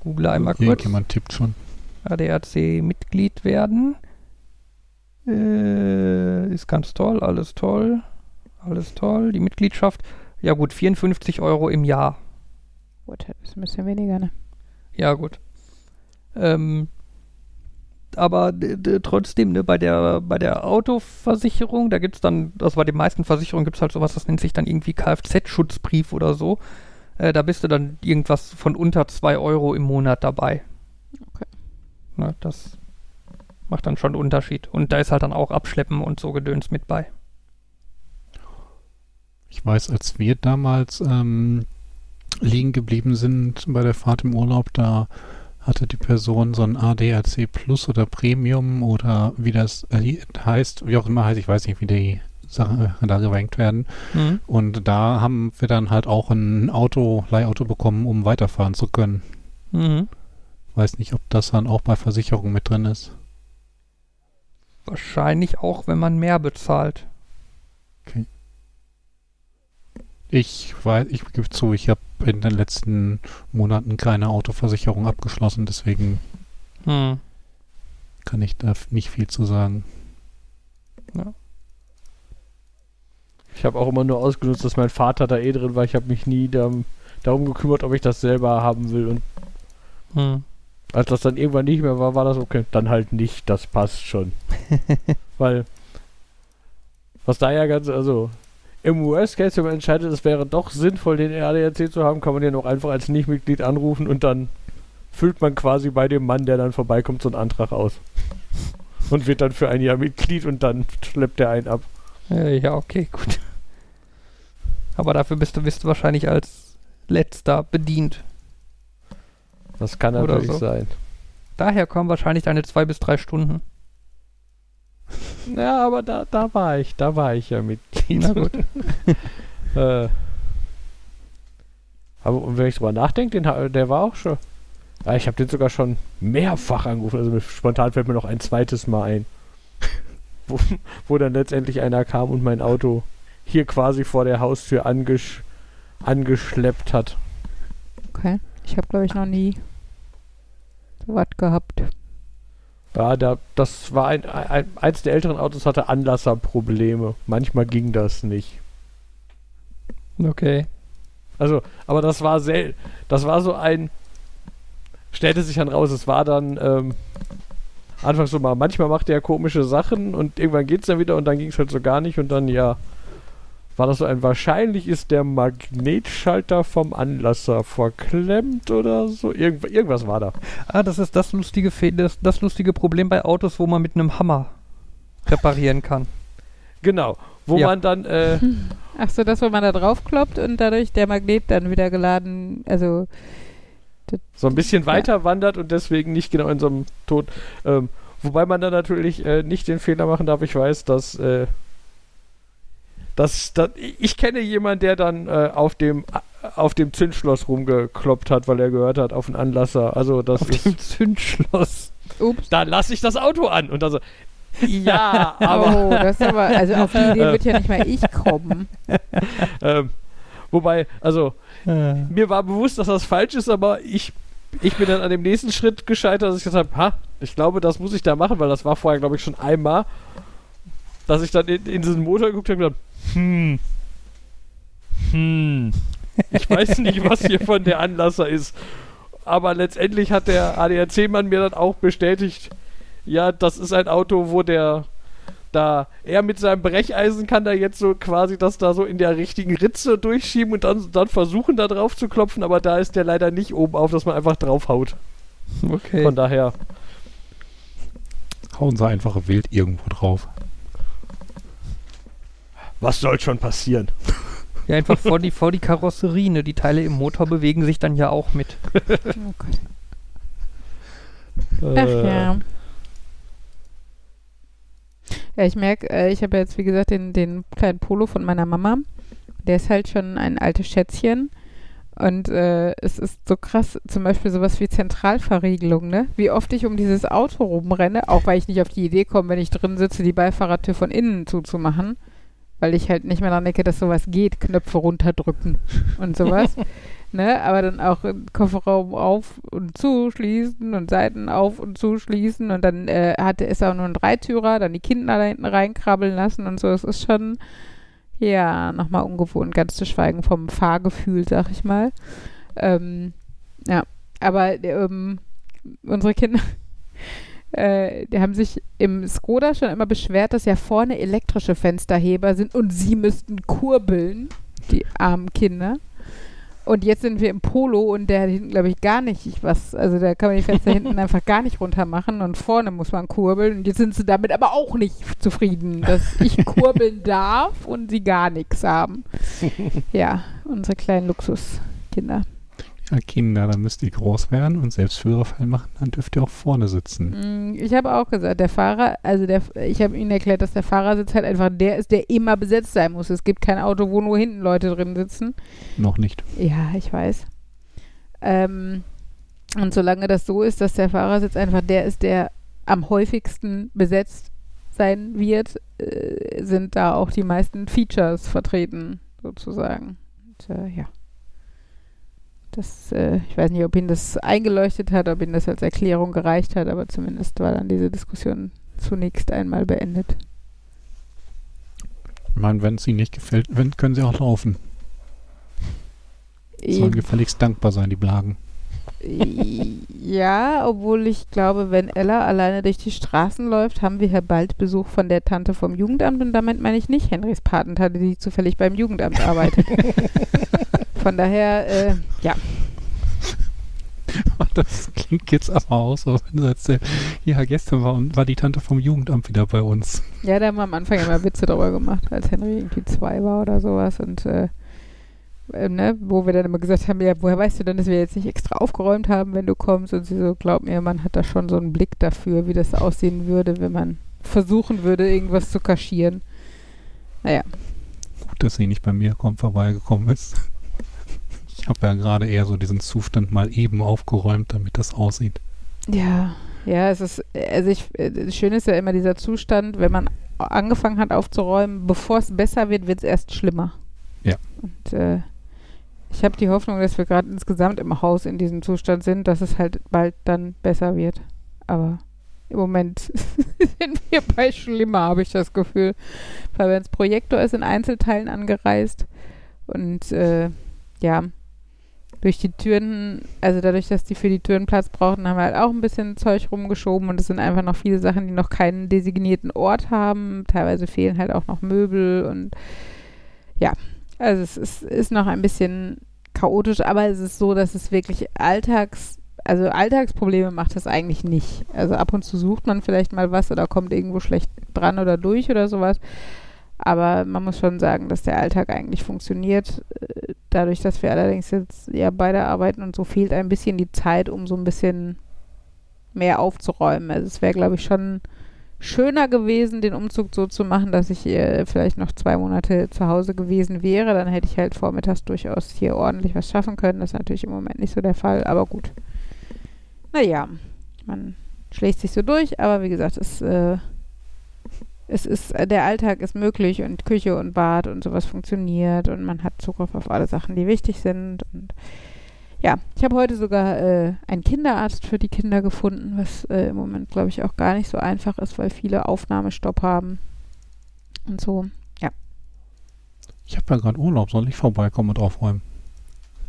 Google einmal kurz. Irgendjemand tippt schon. ADAC-Mitglied werden. Äh, ist ganz toll, alles toll. Alles toll. Die Mitgliedschaft, ja gut, 54 Euro im Jahr. Gut, das ist ein bisschen weniger, ne? Ja, gut. Ähm, aber trotzdem, ne, bei der, bei der Autoversicherung, da gibt es dann, also bei den meisten Versicherungen gibt es halt sowas, das nennt sich dann irgendwie Kfz-Schutzbrief oder so. Äh, da bist du dann irgendwas von unter 2 Euro im Monat dabei. Okay. Ne, das macht dann schon einen Unterschied. Und da ist halt dann auch Abschleppen und so Gedöns mit bei. Ich weiß, als wir damals ähm, liegen geblieben sind bei der Fahrt im Urlaub, da hatte die Person so ein ADAC Plus oder Premium oder wie das äh, heißt, wie auch immer heißt, ich weiß nicht, wie die Sache da gerankt werden. Mhm. Und da haben wir dann halt auch ein Auto, Leihauto bekommen, um weiterfahren zu können. Mhm. Weiß nicht, ob das dann auch bei Versicherung mit drin ist. Wahrscheinlich auch, wenn man mehr bezahlt. Ich weiß, ich gebe zu, ich habe in den letzten Monaten keine Autoversicherung abgeschlossen, deswegen Hm. kann ich da nicht viel zu sagen. Ich habe auch immer nur ausgenutzt, dass mein Vater da eh drin war. Ich habe mich nie da, darum gekümmert, ob ich das selber haben will. Und Hm. als das dann irgendwann nicht mehr war, war das okay. Dann halt nicht, das passt schon. Weil, was da ja ganz, also im Worst Case, wenn man entscheidet, es wäre doch sinnvoll, den ADAC zu haben, kann man den auch einfach als Nichtmitglied anrufen und dann füllt man quasi bei dem Mann, der dann vorbeikommt, so einen Antrag aus. Und wird dann für ein Jahr Mitglied und dann schleppt er einen ab. Äh, ja, okay, gut. Aber dafür bist du, bist du wahrscheinlich als letzter bedient. Das kann natürlich so. sein. Daher kommen wahrscheinlich deine zwei bis drei Stunden. Ja, aber da, da war ich, da war ich ja Mitglied. Na gut. äh, aber und wenn ich drüber nachdenke, den, der war auch schon. Ja, ich habe den sogar schon mehrfach angerufen. Also mir, spontan fällt mir noch ein zweites Mal ein. wo, wo dann letztendlich einer kam und mein Auto hier quasi vor der Haustür angesch angeschleppt hat. Okay. Ich habe, glaube ich, noch nie so was gehabt. Ja, da, das war ein, ein, eins der älteren Autos hatte Anlasserprobleme. Manchmal ging das nicht. Okay. Also, aber das war sel das war so ein stellte sich dann raus, es war dann ähm, anfangs so mal, manchmal macht er komische Sachen und irgendwann geht's dann wieder und dann ging es halt so gar nicht und dann ja war das so ein wahrscheinlich ist der Magnetschalter vom Anlasser verklemmt oder so Irgendw irgendwas war da. Ah, das ist das lustige, Fe das, das lustige Problem bei Autos, wo man mit einem Hammer reparieren kann. Genau, wo Ja. man dann äh, Ach so, das, wo man da draufkloppt und dadurch der Magnet dann wieder geladen, also so ein bisschen weiter wandert und deswegen nicht genau in so einem Tod. Ähm, wobei man dann natürlich äh, nicht den Fehler machen darf. Ich weiß, dass, äh, dass, dass ich kenne jemanden, der dann äh, auf dem auf dem Zündschloss rumgekloppt hat, weil er gehört hat auf den Anlasser. Also das Auf ist, dem Zündschloss. ups. da lasse ich das Auto an und dann so. Ja, aber oh, das ist aber, also auf die Idee wird ja nicht mal ich kommen. ähm, wobei, also Äh, mir war bewusst, dass das falsch ist, aber ich, ich bin dann an dem nächsten Schritt gescheitert, dass ich gesagt habe, ha, ich glaube, das muss ich da machen, weil das war vorher, glaube ich, schon einmal, dass ich dann in, in diesen Motor geguckt habe und gedacht, hm, hm, ich weiß nicht, was hier von der Anlasser ist. Aber letztendlich hat der ADAC-Mann mir dann auch bestätigt, ja, das ist ein Auto, wo der da er mit seinem Brecheisen kann da jetzt so quasi das da so in der richtigen Ritze durchschieben und dann, dann versuchen da drauf zu klopfen, aber da ist der leider nicht oben auf, dass man einfach draufhaut. okay. Von daher, Hauen sie einfach wild irgendwo drauf. Was soll schon passieren? Ja, einfach vor die, vor die Karosserie, ne? Die Teile im Motor bewegen sich dann ja auch mit. Oh Gott. Ach Äh, ja. Ja, ich merke, äh, ich habe jetzt, wie gesagt, den, den kleinen Polo von meiner Mama. Der ist halt schon ein altes Schätzchen. Und äh, es ist so krass, zum Beispiel sowas wie Zentralverriegelung, ne? Wie oft ich um dieses Auto rumrenne, auch weil ich nicht auf die Idee komme, wenn ich drin sitze, die Beifahrertür von innen zuzumachen. Weil ich halt nicht mehr daran denke, dass sowas geht, Knöpfe runterdrücken und sowas. ne? Aber dann auch Kofferraum auf und zuschließen und Seiten auf und zuschließen und dann äh, hatte ist auch nur ein Dreitürer, dann die Kinder da hinten reinkrabbeln lassen und so. Es ist schon, ja, nochmal ungewohnt, ganz zu schweigen vom Fahrgefühl, sag ich mal. Ähm, ja, aber ähm, unsere Kinder, äh, die haben sich im Skoda schon immer beschwert, dass ja vorne elektrische Fensterheber sind und sie müssten kurbeln, die armen Kinder. Und jetzt sind wir im Polo und der hat hinten, glaube ich, gar nicht was. Also da kann man die Fenster hinten einfach gar nicht runter machen und vorne muss man kurbeln. Und jetzt sind sie damit aber auch nicht zufrieden, dass ich kurbeln darf und sie gar nichts haben. Ja, unsere kleinen Luxuskinder. Kinder, dann müsst ihr groß werden und selbst Führerfall machen, dann dürft ihr auch vorne sitzen. Mm, Ich habe auch gesagt, der Fahrer, also der, ich habe ihnen erklärt, dass der Fahrersitz halt einfach der ist, der immer besetzt sein muss. Es gibt kein Auto, wo nur hinten Leute drin sitzen. Noch nicht. Ja, ich weiß. Ähm, und solange das so ist, dass der Fahrersitz einfach der ist, der am häufigsten besetzt sein wird, äh, sind da auch die meisten Features vertreten, sozusagen. Und, äh, ja. Das, äh, ich weiß nicht, ob Ihnen das eingeleuchtet hat, ob Ihnen das als Erklärung gereicht hat, aber zumindest war dann diese Diskussion zunächst einmal beendet. Ich meine, wenn es ihnen nicht gefällt, wenn, können sie auch laufen. Sollen gefälligst dankbar sein, die Blagen. Ja, obwohl ich glaube, wenn Ella alleine durch die Straßen läuft, haben wir ja bald Besuch von der Tante vom Jugendamt und damit meine ich nicht Henrys Patentante, die zufällig beim Jugendamt arbeitet. Von daher, äh, ja. Das klingt jetzt aber aus, so wenn du erzählst, ja, gestern war, war die Tante vom Jugendamt wieder bei uns. Ja, da haben wir am Anfang immer Witze drüber gemacht, als Henry irgendwie zwei war oder sowas und äh, äh, ne, wo wir dann immer gesagt haben, ja, woher weißt du denn, dass wir jetzt nicht extra aufgeräumt haben, wenn du kommst? Und sie so, glaub mir, man hat da schon so einen Blick dafür, wie das aussehen würde, wenn man versuchen würde, irgendwas zu kaschieren. Naja, Gut, dass sie nicht bei mir kommt, vorbeigekommen ist. Ich habe ja gerade eher so diesen Zustand mal eben aufgeräumt, damit das aussieht. ja, ja, es ist, also ich, äh, das Schöne ist ja immer dieser Zustand, wenn man angefangen hat aufzuräumen, bevor es besser wird, wird es erst schlimmer. Ja. Und äh, ich habe die Hoffnung, dass wir gerade insgesamt im Haus in diesem Zustand sind, dass es halt bald dann besser wird. Aber im Moment sind wir bei schlimmer, habe ich das Gefühl. Weil wenn das Projektor ist in Einzelteilen angereist und äh, ja, durch die Türen, also dadurch, dass die für die Türen Platz brauchen, haben wir halt auch ein bisschen Zeug rumgeschoben und es sind einfach noch viele Sachen, die noch keinen designierten Ort haben. Teilweise fehlen halt auch noch Möbel und ja, also es ist, ist noch ein bisschen chaotisch, aber es ist so, dass es wirklich Alltags, also Alltagsprobleme macht das eigentlich nicht. Also ab und zu sucht man vielleicht mal was oder kommt irgendwo schlecht dran oder durch oder sowas. Aber man muss schon sagen, dass der Alltag eigentlich funktioniert. Äh, Dadurch, dass wir allerdings jetzt ja beide arbeiten und so fehlt ein bisschen die Zeit, um so ein bisschen mehr aufzuräumen. Also es wäre, glaube ich, schon schöner gewesen, den Umzug so zu machen, dass ich äh, vielleicht noch zwei Monate zu Hause gewesen wäre. Dann hätte ich halt vormittags durchaus hier ordentlich was schaffen können. Das ist natürlich im Moment nicht so der Fall, aber gut. Naja, man schlägt sich so durch, aber wie gesagt, es, äh, es ist, äh, der Alltag ist möglich und Küche und Bad und sowas funktioniert und man hat Zugriff auf alle Sachen, die wichtig sind und ja, ich habe heute sogar äh, einen Kinderarzt für die Kinder gefunden, was äh, im Moment, glaube ich, auch gar nicht so einfach ist, weil viele Aufnahmestopp haben und so. Ich habe ja gerade Urlaub, soll ich vorbeikommen und aufräumen?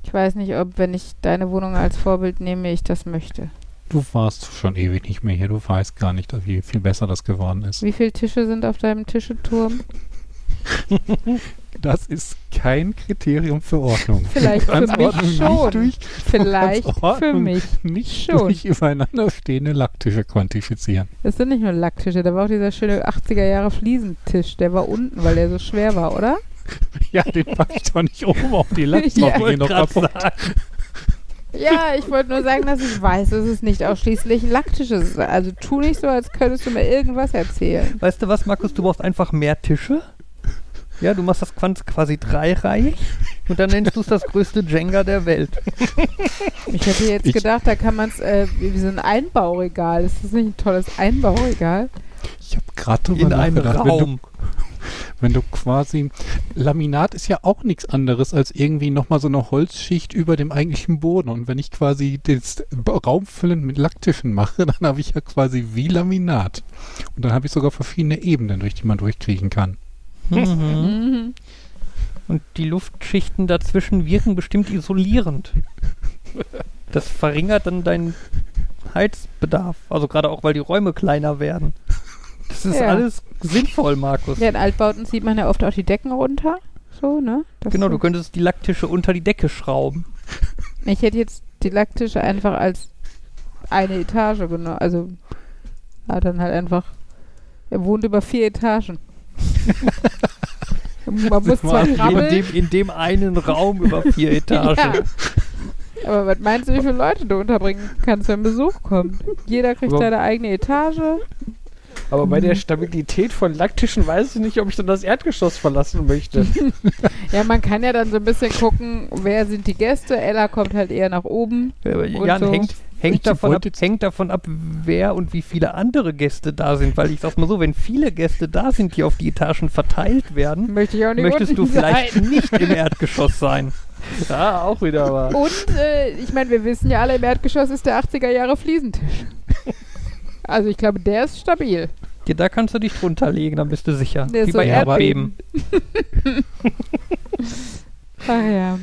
Ich weiß nicht, ob, wenn ich deine Wohnung als Vorbild nehme, ich das möchte. Du warst schon ewig nicht mehr hier, du weißt gar nicht, wie viel besser das geworden ist. Wie viele Tische sind auf deinem Tischeturm? Das ist kein Kriterium für Ordnung. Vielleicht für mich Ordnung nicht schon. durch, Vielleicht für mich. nicht Schon. durch übereinander stehende Lacktische quantifizieren. Das sind nicht nur Lacktische, da war auch dieser schöne 80er Jahre Fliesentisch, der war unten, weil der so schwer war, oder? Ja, den packe ich doch nicht oben auf die Latte. Ja, doch kaputt. Ja, ich wollte nur sagen, dass ich weiß, dass es nicht ausschließlich Lacktische ist. Also tu nicht so, als könntest du mir irgendwas erzählen. Weißt du was, Markus? Du brauchst einfach mehr Tische. Ja, du machst das Quanz quasi dreireihig und dann nennst du es das größte Jenga der Welt. Ich hätte jetzt Ich- gedacht, da kann man es äh, wie so ein Einbauregal. Ist das nicht ein tolles Einbauregal? Ich habe gerade drüber In einen nachgedacht, wenn du, Raum. Wenn du quasi Laminat ist ja auch nichts anderes als irgendwie nochmal so eine Holzschicht über dem eigentlichen Boden. Und wenn ich quasi den Raum füllend mit Lacktischen mache, dann habe ich ja quasi wie Laminat. Und dann habe ich sogar verschiedene Ebenen, durch die man durchkriechen kann. Mhm. Und die Luftschichten dazwischen wirken bestimmt isolierend. Das verringert dann deinen Heizbedarf. Also gerade auch, weil die Räume kleiner werden. Das ist Ja. alles sinnvoll, Markus. Ja, in Altbauten zieht man ja oft auch die Decken runter. So, ne? Das Genau, so. du könntest die Lacktische unter die Decke schrauben. Ich hätte jetzt die Lacktische einfach als eine Etage genommen. Also, ja, dann halt einfach. Er wohnt über vier Etagen. Man muss zwar In krabbeln. dem, in dem einen Raum über vier Etagen. Ja. Aber was meinst du, wie viele Leute du unterbringen kannst, wenn Besuch kommt? Jeder kriegt Aber- seine eigene Etage. Aber bei der Stabilität von Lacktischen weiß ich nicht, ob ich dann das Erdgeschoss verlassen möchte. Ja, man kann ja dann so ein bisschen gucken, wer sind die Gäste. Ella kommt halt eher nach oben. Aber Und Jan, so. hängt, hängt, davon ab, hängt davon ab, wer und wie viele andere Gäste da sind. Weil ich sag's mal so, wenn viele Gäste da sind, die auf die Etagen verteilt werden, Möchte ich auch nicht möchtest du vielleicht sein. nicht im Erdgeschoss sein. ja, auch wieder aber. Und äh, ich meine, wir wissen ja alle, im Erdgeschoss ist der 80er Jahre Fliesentisch. Also ich glaube, der ist stabil. Ja, da kannst du dich drunter legen, dann bist du sicher. Der Wie so bei Ja, Erdbeben. Ach ja.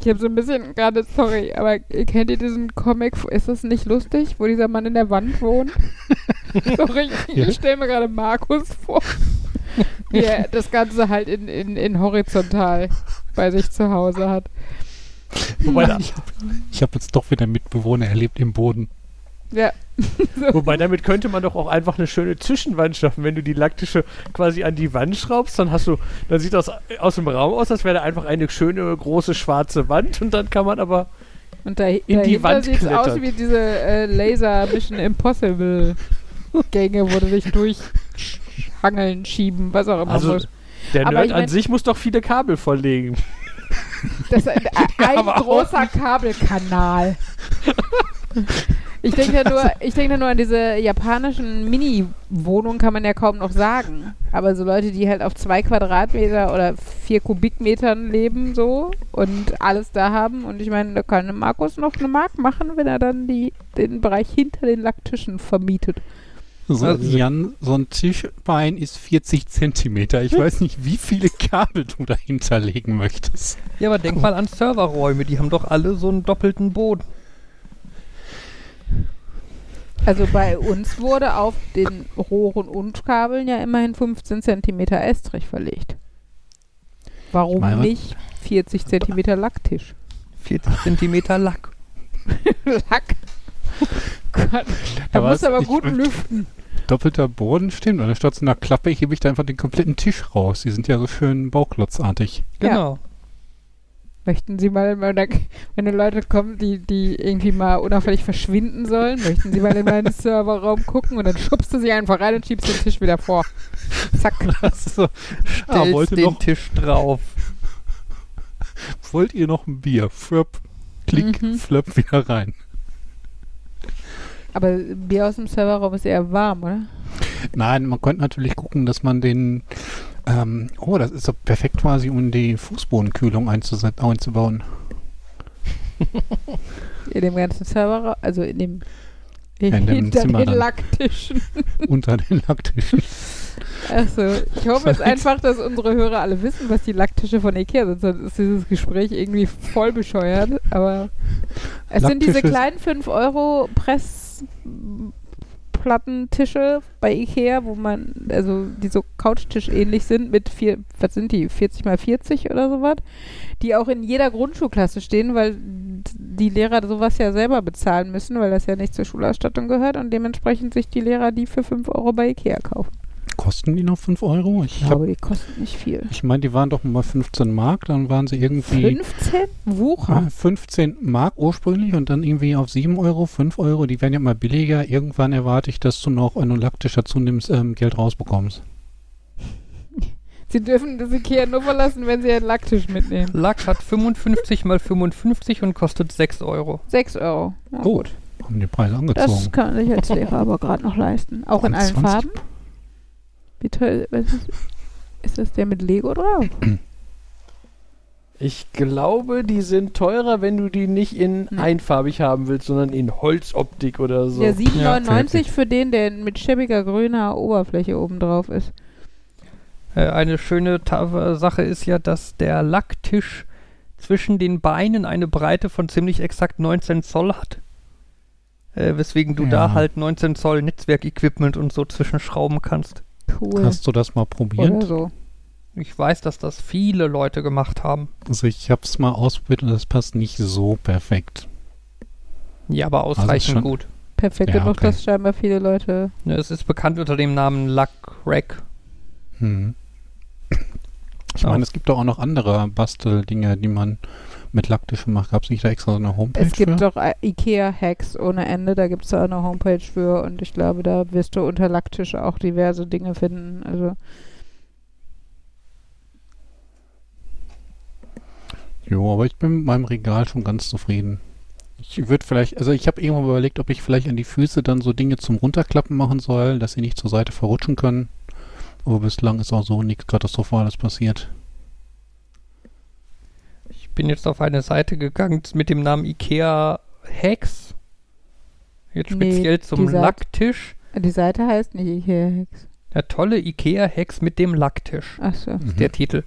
Ich habe so ein bisschen gerade, sorry, aber kennt ihr diesen Comic? Ist das nicht lustig, wo dieser Mann in der Wand wohnt? sorry, Ja. ich stelle mir gerade Markus vor. Wie er das Ganze halt in, in, in horizontal bei sich zu Hause hat. Wobei, da, Ich habe jetzt doch wieder Mitbewohner erlebt im Boden. Ja. wobei damit könnte man doch auch einfach eine schöne Zwischenwand schaffen. Wenn du die Laktische quasi an die Wand schraubst, dann hast du, dann sieht das aus dem Raum aus, als wäre da einfach eine schöne große schwarze Wand und dann kann man aber Und da, die dahinter Wand sieht's aus klettern. wie diese äh, Laser Mission Impossible Gänge, wo du dich durchhangeln, schieben, was auch immer. Also, der Aber Nerd an sich muss doch viele Kabel verlegen. Das ist ein, ein auch großer Kabelkanal. Ich denke ja nur, ich denke ja nur an diese japanischen Mini-Wohnungen kann man ja kaum noch sagen. Aber so Leute, die halt auf zwei Quadratmeter oder vier Kubikmetern leben so und alles da haben. Und ich meine, da kann Markus noch eine Mark machen, wenn er dann die, den Bereich hinter den Lacktischen vermietet. So, Also- Jan, so ein Tischbein ist 40 Zentimeter. Ich weiß nicht, wie viele Kabel du dahinter legen möchtest. Ja, aber denk mal an Serverräume, die haben doch alle so einen doppelten Boden. Also bei uns wurde auf den Rohren und Kabeln ja immerhin 15 Zentimeter Estrich verlegt. Warum meine- nicht 40 Zentimeter Lacktisch? 40 Zentimeter Lack. Lack. Gott, da Aber muss es- aber gut lüften. Doppelter Boden stimmt. Und statt so einer Klappe hebe ich da einfach den kompletten Tisch raus. Die sind ja so schön bauchklotzartig. Ja. Genau. Möchten Sie mal, wenn Leute kommen, die, die irgendwie mal unauffällig verschwinden sollen, möchten Sie mal in meinen Serverraum gucken und dann schubst du sie einfach rein und schiebst den Tisch wieder vor. Zack. so. ah, Stellst wollte den noch, Tisch drauf. wollt ihr noch ein Bier? Flöpp, klick, Mhm. flöpp wieder rein. Aber Bier aus dem Serverraum ist eher warm, oder? Nein, man könnte natürlich gucken, dass man den. Ähm, oh, das ist doch perfekt quasi, um die Fußbodenkühlung einzubauen. In dem ganzen Serverraum, also in dem in dem hinter Zimmer den dann. Lacktischen. unter den Lacktischen. Achso, ich hoffe jetzt einfach, dass unsere Hörer alle wissen, was die Lacktische von Ikea sind, sonst ist dieses Gespräch irgendwie voll bescheuert. Aber es sind diese Lacktische- kleinen 5 Euro Pressplattentische bei Ikea, wo man, also die so Couchtisch ähnlich sind mit vier, was sind die, 40 mal 40 oder sowas, die auch in jeder Grundschulklasse stehen, weil die Lehrer sowas ja selber bezahlen müssen, weil das ja nicht zur Schulausstattung gehört und dementsprechend sich die Lehrer die für 5 Euro bei Ikea kaufen. Kosten die noch 5 Euro? Ich, Ich hab- glaube, die kosten nicht viel. ich meine, die waren doch mal 15 Mark, dann waren sie irgendwie 15? Wucher. ah, 15 Mark ursprünglich und dann irgendwie auf 7 Euro, 5 Euro. Die werden ja immer billiger. Irgendwann erwarte ich, dass du noch, wenn du Lacktisch dazu nimmst, ähm, Geld rausbekommst. Sie dürfen das Ikea nur verlassen, wenn Sie einen Lacktisch mitnehmen. Lack hat 55 mal 55 und kostet 6 Euro. 6 Euro. Na Oh, gut. Haben die Preise Das angezogen. kann man sich als Lehrer aber gerade noch leisten. Auch in allen 20. Farben? Wie toll. Was ist, ist das der mit Lego drauf? Ich glaube, die sind teurer, wenn du die nicht in Nee. einfarbig haben willst, sondern in Holzoptik oder so. Ja, 7,99 fertig. für den, der mit schäbiger grüner Oberfläche oben drauf ist. Äh, eine schöne Sache ist ja, dass der Lacktisch zwischen den Beinen eine Breite von ziemlich exakt 19 Zoll hat. Äh, weswegen du Ja. da halt 19 Zoll Netzwerkequipment und so zwischenschrauben kannst. Cool. Hast du das mal probiert? Oder so. Ich weiß, dass das viele Leute gemacht haben. Also ich habe es mal ausprobiert und das passt nicht so perfekt. Ja, aber ausreichend schon- gut. Perfekt Ja, genug, okay. dass scheinbar viele Leute. Ne, es ist bekannt unter dem Namen Lack Rack. Hm. Ich Ja. meine, es gibt doch auch noch andere Basteldinge, die man mit Laktisch gemacht? Gab es nicht da extra so eine Homepage Es gibt für? doch äh, Ikea-Hacks ohne Ende, da gibt es da eine Homepage für und ich glaube, da wirst du unter Lacktisch auch diverse Dinge finden. Also Jo, aber ich bin mit meinem Regal schon ganz zufrieden. Ich würde vielleicht, also ich habe irgendwann mal überlegt, ob ich vielleicht an die Füße dann so Dinge zum Runterklappen machen soll, dass sie nicht zur Seite verrutschen können. Aber bislang ist auch so nichts Katastrophales passiert. Ich bin jetzt auf eine Seite gegangen mit dem Namen IKEA Hacks. Jetzt Nee, speziell zum die Lacktisch. die Seite heißt nicht Ikea-Hacks. Ja, tolle IKEA Hacks mit dem Lacktisch. Achso. Mhm. Der Titel.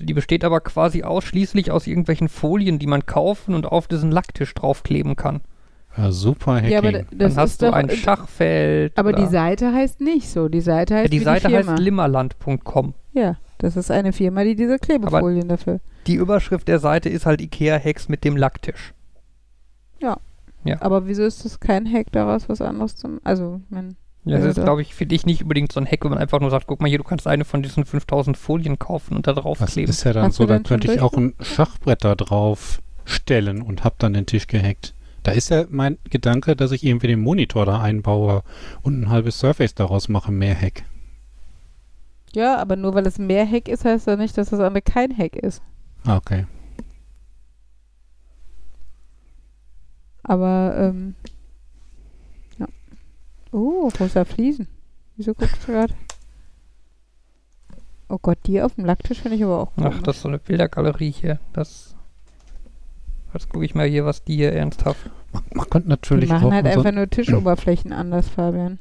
Die besteht aber quasi ausschließlich aus irgendwelchen Folien, die man kaufen und auf diesen Lacktisch draufkleben kann. Ja, super Hacking. Ja, aber das Dann hast ist du doch, ein Schachfeld. aber die Seite heißt nicht so. Die Seite heißt ja, die Seite die heißt limmerland.com. Ja, das ist eine Firma, die diese Klebefolien dafür. Die Überschrift der Seite ist halt IKEA Hacks mit dem Lacktisch. Aber wieso ist das kein Hack daraus, was anderes zum. Also, ich mein, Ja, das Ja, ist, glaube ich, für dich nicht unbedingt so ein Hack, wenn man einfach nur sagt, guck mal hier, du kannst eine von diesen 5000 Folien kaufen und da Das draufkleben. ist ja dann Hast so, du da denn schon könnte ich auch ein Schachbrett da drauf stellen und hab dann den Tisch gehackt. Da ist ja mein Gedanke, dass ich irgendwie den Monitor da einbaue und ein halbes Surface daraus mache, mehr Hack. Ja, aber nur weil es mehr Hack ist, heißt das nicht, dass das andere kein Hack ist. Ah, okay. Aber, ähm. Ja. Oh, rosa Fliesen. Wieso guckst du gerade? Oh Gott, die auf dem Lacktisch finde ich aber auch Ach, komisch. das ist so eine Bildergalerie hier. Das. Jetzt gucke ich mal hier, was die hier ernsthaft. Man, man könnte Die natürlich machen auch halt einfach nur Tischoberflächen anders, Fabian.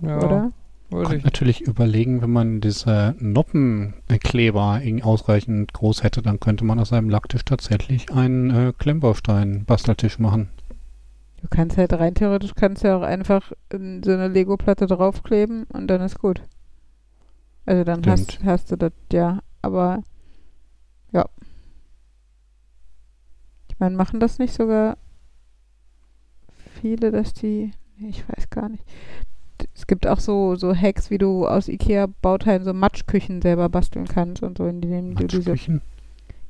Ja, Oder? Weiß natürlich überlegen, wenn man diese Noppenkleber irgendwie ausreichend groß hätte, dann könnte man aus einem Lacktisch tatsächlich einen äh, Klemmbaustein-Basteltisch machen. Du kannst halt rein theoretisch kannst ja auch einfach in so eine Lego-Platte draufkleben und dann ist gut. Also dann hast, hast du das, ja. Aber ja. Ich meine, machen das nicht sogar viele, dass die. Nee, ich weiß gar nicht. Es gibt auch so, so Hacks, wie du aus IKEA-Bauteilen so Matschküchen selber basteln kannst und so, indem du diese Matschküchen.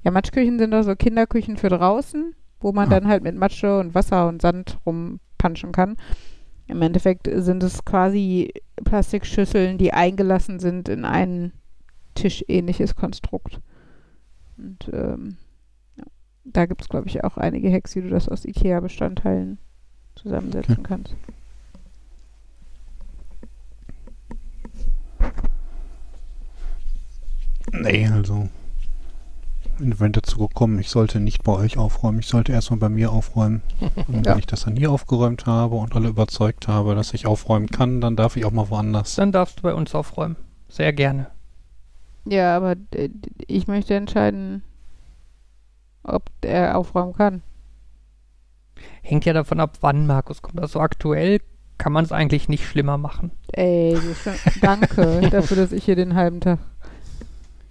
ja, Matschküchen sind doch so Kinderküchen für draußen, wo man Ah. dann halt mit Matsche und Wasser und Sand rumpanschen kann. Im Endeffekt sind es quasi Plastikschüsseln, die eingelassen sind in ein tischähnliches Konstrukt. Und ähm, da gibt es, glaube ich, auch einige Hacks, wie du das aus IKEA-Bestandteilen zusammensetzen kannst. Nee, also. Ich bin dazu gekommen, ich sollte nicht bei euch aufräumen, ich sollte erstmal bei mir aufräumen. Und Ja. wenn ich das dann hier aufgeräumt habe und alle überzeugt habe, dass ich aufräumen kann, dann darf ich auch mal woanders. Dann darfst du bei uns aufräumen. Sehr gerne. Ja, aber ich möchte entscheiden, ob er aufräumen kann. Hängt ja davon ab, wann Markus kommt. Also aktuell kann man es eigentlich nicht schlimmer machen. Ey, danke dafür, dass ich hier den halben Tag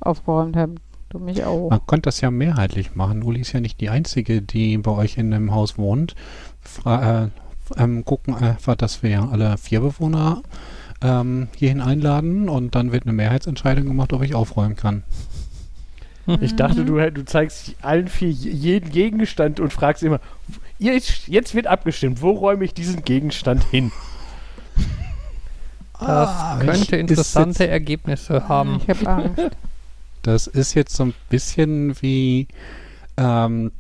aufgeräumt habe. Du mich auch. Man könnte das ja mehrheitlich machen. Uli ist ja nicht die Einzige, die bei euch in dem Haus wohnt. Fra äh, ähm, gucken einfach, dass wir alle vier Bewohner ähm, hierhin einladen und dann wird eine Mehrheitsentscheidung gemacht, ob ich aufräumen kann. Ich dachte, du, du zeigst allen vier je- jeden Gegenstand und fragst immer, jetzt, jetzt wird abgestimmt, wo räume ich diesen Gegenstand hin? Das Ah, ich- könnte interessante jetzt- Ergebnisse haben. Ich habe Angst. Das ist jetzt so ein bisschen wie, ähm,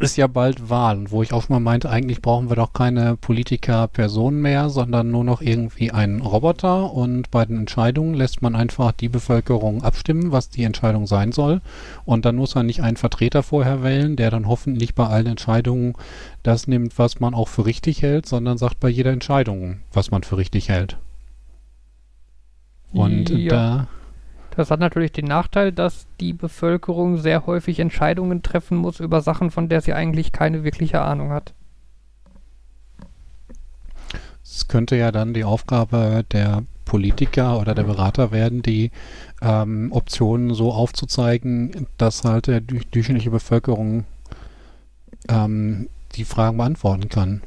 ist ja bald Wahlen, wo ich auch mal meinte, eigentlich brauchen wir doch keine Politiker-Personen mehr, sondern nur noch irgendwie einen Roboter und bei den Entscheidungen lässt man einfach die Bevölkerung abstimmen, was die Entscheidung sein soll und dann muss man nicht einen Vertreter vorher wählen, der dann hoffentlich bei allen Entscheidungen das nimmt, was man auch für richtig hält, sondern sagt bei jeder Entscheidung, was man für richtig hält. Und Ja. da Das hat natürlich den Nachteil, dass die Bevölkerung sehr häufig Entscheidungen treffen muss über Sachen, von der sie eigentlich keine wirkliche Ahnung hat. Es könnte ja dann die Aufgabe der Politiker oder der Berater werden, die ähm, Optionen so aufzuzeigen, dass halt dü- durchschnittliche Bevölkerung ähm, die Fragen beantworten kann.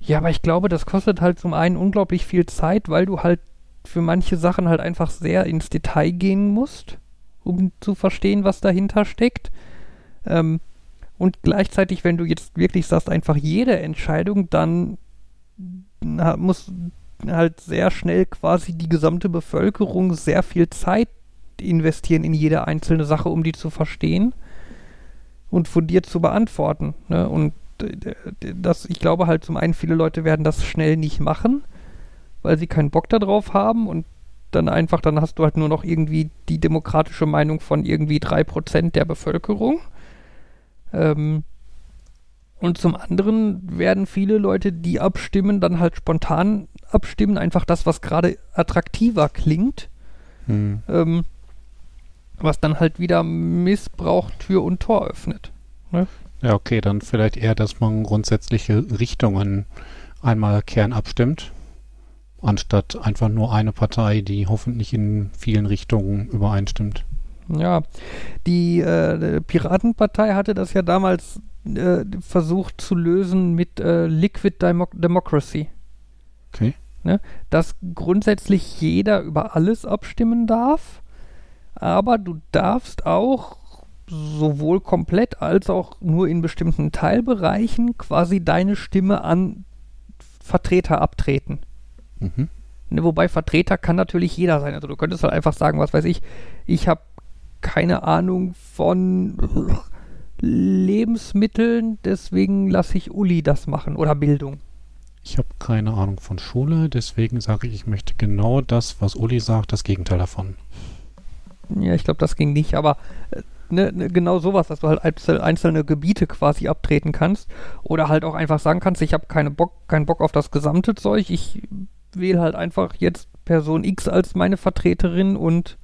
Ja, aber ich glaube, das kostet halt zum einen unglaublich viel Zeit, weil du halt für manche Sachen halt einfach sehr ins Detail gehen musst, um zu verstehen, was dahinter steckt. Ähm, und gleichzeitig, wenn du jetzt wirklich sagst, einfach jede Entscheidung, dann muss halt sehr schnell quasi die gesamte Bevölkerung sehr viel Zeit investieren in jede einzelne Sache, um die zu verstehen und von dir zu beantworten. Ne? Und äh, das, ich glaube halt zum einen, viele Leute werden das schnell nicht machen, weil sie keinen Bock darauf haben und dann einfach, dann hast du halt nur noch irgendwie die demokratische Meinung von irgendwie 3% der Bevölkerung. Ähm, und zum anderen werden viele Leute, die abstimmen, dann halt spontan abstimmen, einfach das, was gerade attraktiver klingt. Hm. Ähm, was dann halt wieder Missbrauch Tür und Tor öffnet. Ja, okay, dann vielleicht eher, dass man grundsätzliche Richtungen einmal Kern abstimmt, anstatt einfach nur eine Partei, die hoffentlich in vielen Richtungen übereinstimmt. Ja, die äh, Piratenpartei hatte das ja damals äh, versucht zu lösen mit äh, Liquid Demo Democracy. Okay. Ne? Dass grundsätzlich jeder über alles abstimmen darf, aber du darfst auch sowohl komplett als auch nur in bestimmten Teilbereichen quasi deine Stimme an Vertreter abtreten. Mhm. Ne, wobei Vertreter kann natürlich jeder sein. Also du könntest halt einfach sagen, was weiß ich, ich habe keine Ahnung von Lebensmitteln, deswegen lasse ich Uli das machen oder Bildung. Ich habe keine Ahnung von Schule, deswegen sage ich, ich möchte genau das, was Uli sagt, das Gegenteil davon. Ja, ich glaube, das ging nicht, aber äh, ne, ne, genau sowas, dass du halt einzel einzelne Gebiete quasi abtreten kannst oder halt auch einfach sagen kannst, ich habe keine Bock, keinen Bock auf das gesamte Zeug, ich wähle halt einfach jetzt Person X als meine Vertreterin und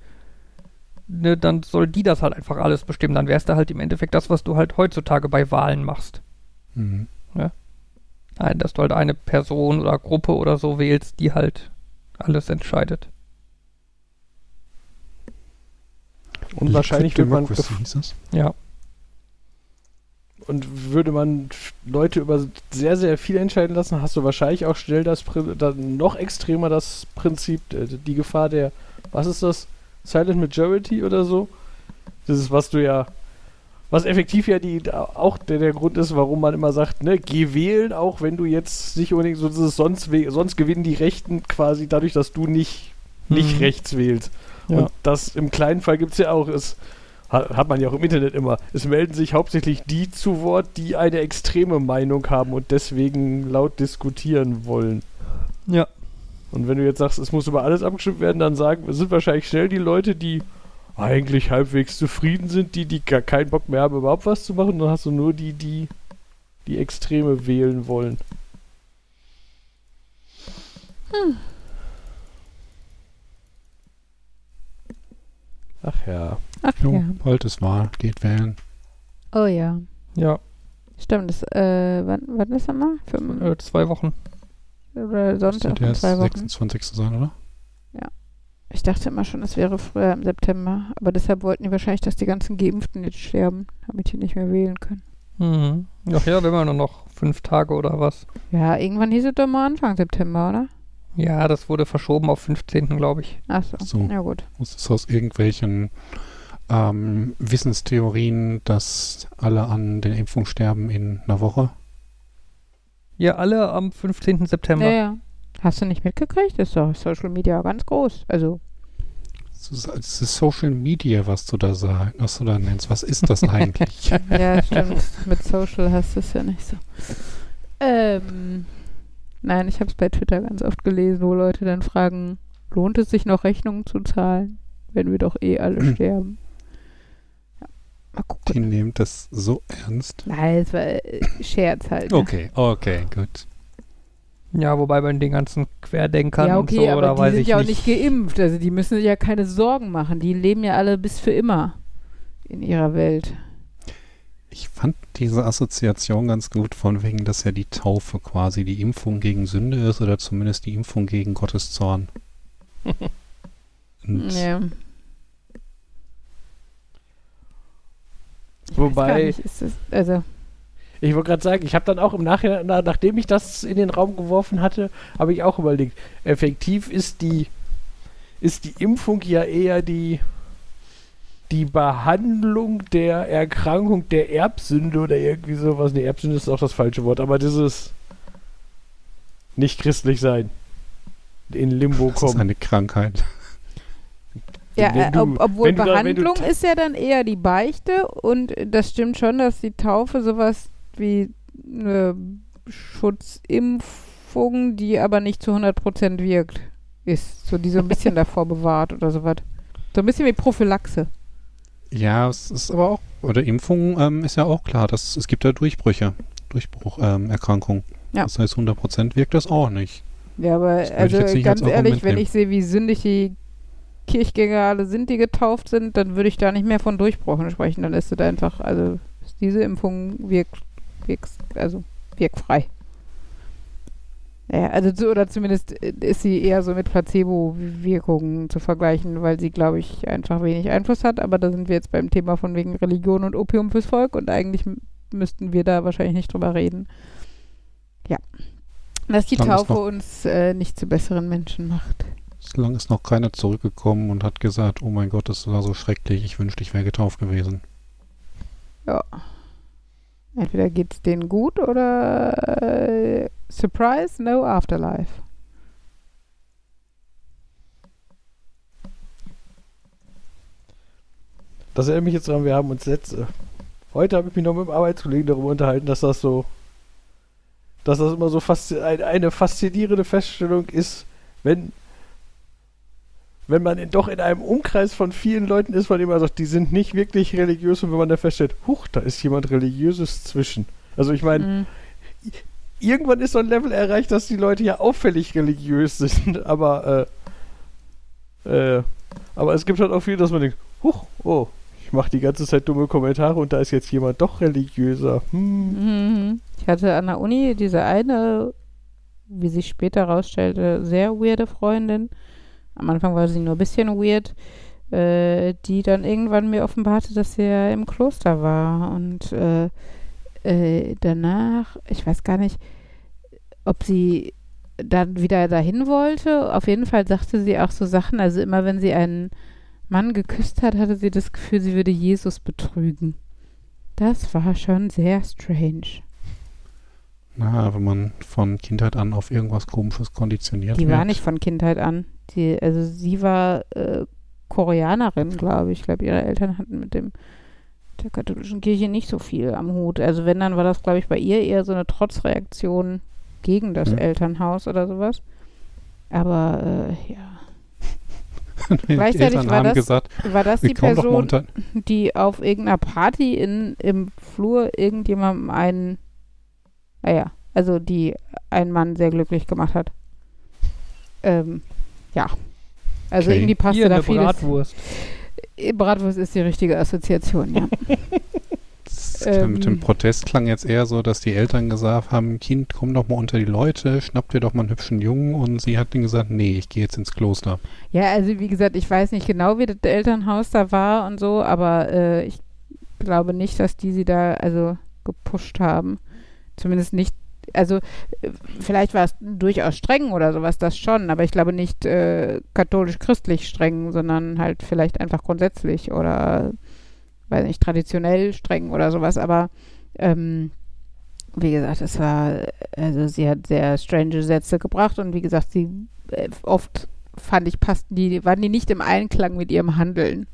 ne, dann soll die das halt einfach alles bestimmen. Dann wärst du halt im Endeffekt das, was du halt heutzutage bei Wahlen machst. Mhm. Nein, dass du halt eine Person oder Gruppe oder so wählst, die halt alles entscheidet. Und wahrscheinlich wird man. Ja. Und würde man Leute über sehr, sehr viel entscheiden lassen, hast du wahrscheinlich auch schnell das dann noch extremer das Prinzip, äh, die Gefahr der, was ist das? Silent Majority oder so? Das ist, was du ja, was effektiv ja die auch der, der Grund ist, warum man immer sagt, ne, geh wählen, auch wenn du jetzt nicht unbedingt so dieses sonst, sonst gewinnen die Rechten quasi dadurch, dass du nicht, nicht Mhm. rechts wählst. Ja. Und das im kleinen Fall gibt es ja auch. Es ha- hat man ja auch im Internet immer. Es melden sich hauptsächlich die zu Wort, die eine extreme Meinung haben und deswegen laut diskutieren wollen. Ja. Und wenn du jetzt sagst, es muss über alles abgestimmt werden, dann sagen, sind wahrscheinlich schnell die Leute, die eigentlich halbwegs zufrieden sind, die, die gar keinen Bock mehr haben, überhaupt was zu machen. Dann hast du nur die, die die Extreme wählen wollen. Ach ja. Ach Jo, ja. bald ist Wahl, geht wählen. Oh ja. Ja, Stimmt, das, äh, wann, wann ist das mal? Fünf, äh, zwei Wochen. oder Sonntag erst zwei Wochen? 26. sein, oder? Ich dachte immer schon, es wäre früher im September. Aber deshalb wollten die wahrscheinlich, dass die ganzen Geimpften jetzt sterben, damit die nicht mehr wählen können. Mhm. Ach ja, haben ja nur noch fünf Tage oder was. Ja, irgendwann hieß es doch mal Anfang September, oder? Ja, das wurde verschoben auf 15. glaube ich. Ach so. So. Ja gut. Muss es aus irgendwelchen ähm, Wissenstheorien, dass alle an den Impfungen sterben in einer Woche? Ja, alle am 15. September. Ja, ja. Hast du nicht mitgekriegt? Das ist doch Social Media ganz groß. Also, Es ist, es ist Social Media, was du da sagst, was du da nennst. Was ist das eigentlich? ja, stimmt. Mit Social hast du es ja nicht so. Ähm, nein, ich habe es bei Twitter ganz oft gelesen, wo Leute dann fragen, lohnt es sich noch Rechnungen zu zahlen, wenn wir doch eh alle sterben? Ja, mal gucken. Die nehmen das so ernst. Nein, es war äh, Scherz halt. Ne? Okay, okay, gut. Ja, wobei bei den ganzen Querdenkern Ja, und okay, so, aber oder die weiß sind ich ja auch nicht. nicht geimpft. Also die müssen sich ja keine Sorgen machen. Die leben ja alle bis für immer in ihrer Welt. Ich fand diese Assoziation ganz gut, von wegen, dass ja die Taufe quasi die Impfung gegen Sünde ist oder zumindest die Impfung gegen Gottes Zorn. Und Ja. Ich Wobei- nicht, ist das, also Ich wollte gerade sagen, ich habe dann auch im Nachhinein, na, nachdem ich das in den Raum geworfen hatte, habe ich auch überlegt, effektiv ist die, ist die Impfung ja eher die, die Behandlung der Erkrankung der Erbsünde oder irgendwie sowas. Ne, Erbsünde ist auch das falsche Wort, aber dieses nicht christlich sein. In Limbo Das ist kommen. eine Krankheit. Ja, äh, du- ob, obwohl da- Behandlung ist ja dann eher die Beichte und das stimmt schon, dass die Taufe sowas wie eine Schutzimpfung, die aber nicht zu 100% wirkt, ist. So die so ein bisschen davor bewahrt oder sowas. So ein bisschen wie Prophylaxe. Ja, es ist aber auch, oder Impfung ähm, ist ja auch klar, dass es gibt ja Durchbrüche, Durchbrucherkrankungen. Ähm. Ja. Das heißt, 100% wirkt das auch nicht. Ja, aber also ganz als ehrlich, wenn nehmen. ich sehe, wie sündig die Kirchgänger alle sind, die getauft sind, dann würde ich da nicht mehr von Durchbrüchen sprechen. Dann ist es einfach, also ist diese Impfung wirkt, wirkt, also wirkfrei. Ja, also zu, oder zumindest äh, ist sie eher so mit Placebo-Wirkungen zu vergleichen, weil sie, glaube ich, einfach wenig Einfluss hat. Aber da sind wir jetzt beim Thema von wegen Religion und Opium fürs Volk und eigentlich müssten wir da wahrscheinlich nicht drüber reden. Ja. Dass die Taufe uns äh, nicht zu besseren Menschen macht. Solange ist noch keiner zurückgekommen und hat gesagt, oh mein Gott, das war so schrecklich, ich wünschte, ich wäre getauft gewesen. Ja. Entweder geht's denen gut oder äh, Surprise, no afterlife. Das erinnert mich jetzt daran, wir haben uns letzte. Heute habe ich mich noch mit dem Arbeitskollegen darüber unterhalten, dass das so. Dass das immer so fast ein, eine faszinierende Feststellung ist, wenn. Wenn man in, doch in einem Umkreis von vielen Leuten ist, von dem man sagt, die sind nicht wirklich religiös und wenn man dann feststellt, huch, da ist jemand Religiöses zwischen. Also ich meine, Mhm. irgendwann ist so ein Level erreicht, dass die Leute ja auffällig religiös sind, aber äh, äh, aber es gibt halt auch viel, dass man denkt, huch, oh, ich mache die ganze Zeit dumme Kommentare und da ist jetzt jemand doch religiöser. Hm. Mhm. Ich hatte an der Uni diese eine, wie sich später herausstellte, sehr weirde Freundin. Am Anfang war sie nur ein bisschen weird, äh, die dann irgendwann mir offenbarte, dass sie ja im Kloster war. Und äh, äh, danach, ich weiß gar nicht, ob sie dann wieder dahin wollte. Auf jeden Fall sagte sie auch so Sachen, also immer wenn sie einen Mann geküsst hat, hatte sie das Gefühl, sie würde Jesus betrügen. Das war schon sehr strange. Na, wenn man von Kindheit an auf irgendwas Komisches konditioniert Die wird. war nicht von Kindheit an. Die, also sie war äh, Koreanerin, glaube ich. Ich glaube, ihre Eltern hatten mit dem der katholischen Kirche nicht so viel am Hut. Also wenn, dann war das, glaube ich, bei ihr eher so eine Trotzreaktion gegen das Ja. Elternhaus oder sowas. Aber äh, ja. Gleichzeitig Eltern war haben das gesagt, War das die Person, die auf irgendeiner Party in, im Flur irgendjemandem einen, naja, also die einen Mann sehr glücklich gemacht hat? Ähm, ja. Also Okay. irgendwie passte Hier da vieles. Bratwurst. Äh, Bratwurst ist die richtige Assoziation, ja. Ähm. mit dem Protest klang jetzt eher so, dass die Eltern gesagt haben, Kind, komm doch mal unter die Leute, schnapp dir doch mal einen hübschen Jungen und sie hat dann gesagt, nee, ich gehe jetzt ins Kloster. ja, also wie gesagt, ich weiß nicht genau, wie das Elternhaus da war und so, aber äh, ich glaube nicht, dass die sie da also gepusht haben. Zumindest nicht, also äh, vielleicht war es durchaus streng oder sowas, das schon, aber ich glaube nicht äh, katholisch-christlich streng, sondern halt vielleicht einfach grundsätzlich oder weiß nicht, traditionell streng oder sowas, aber ähm, wie gesagt, es war, also sie hat sehr strange Sätze gebracht und wie gesagt, sie äh, oft fand ich, passten die, waren die nicht im Einklang mit ihrem Handeln.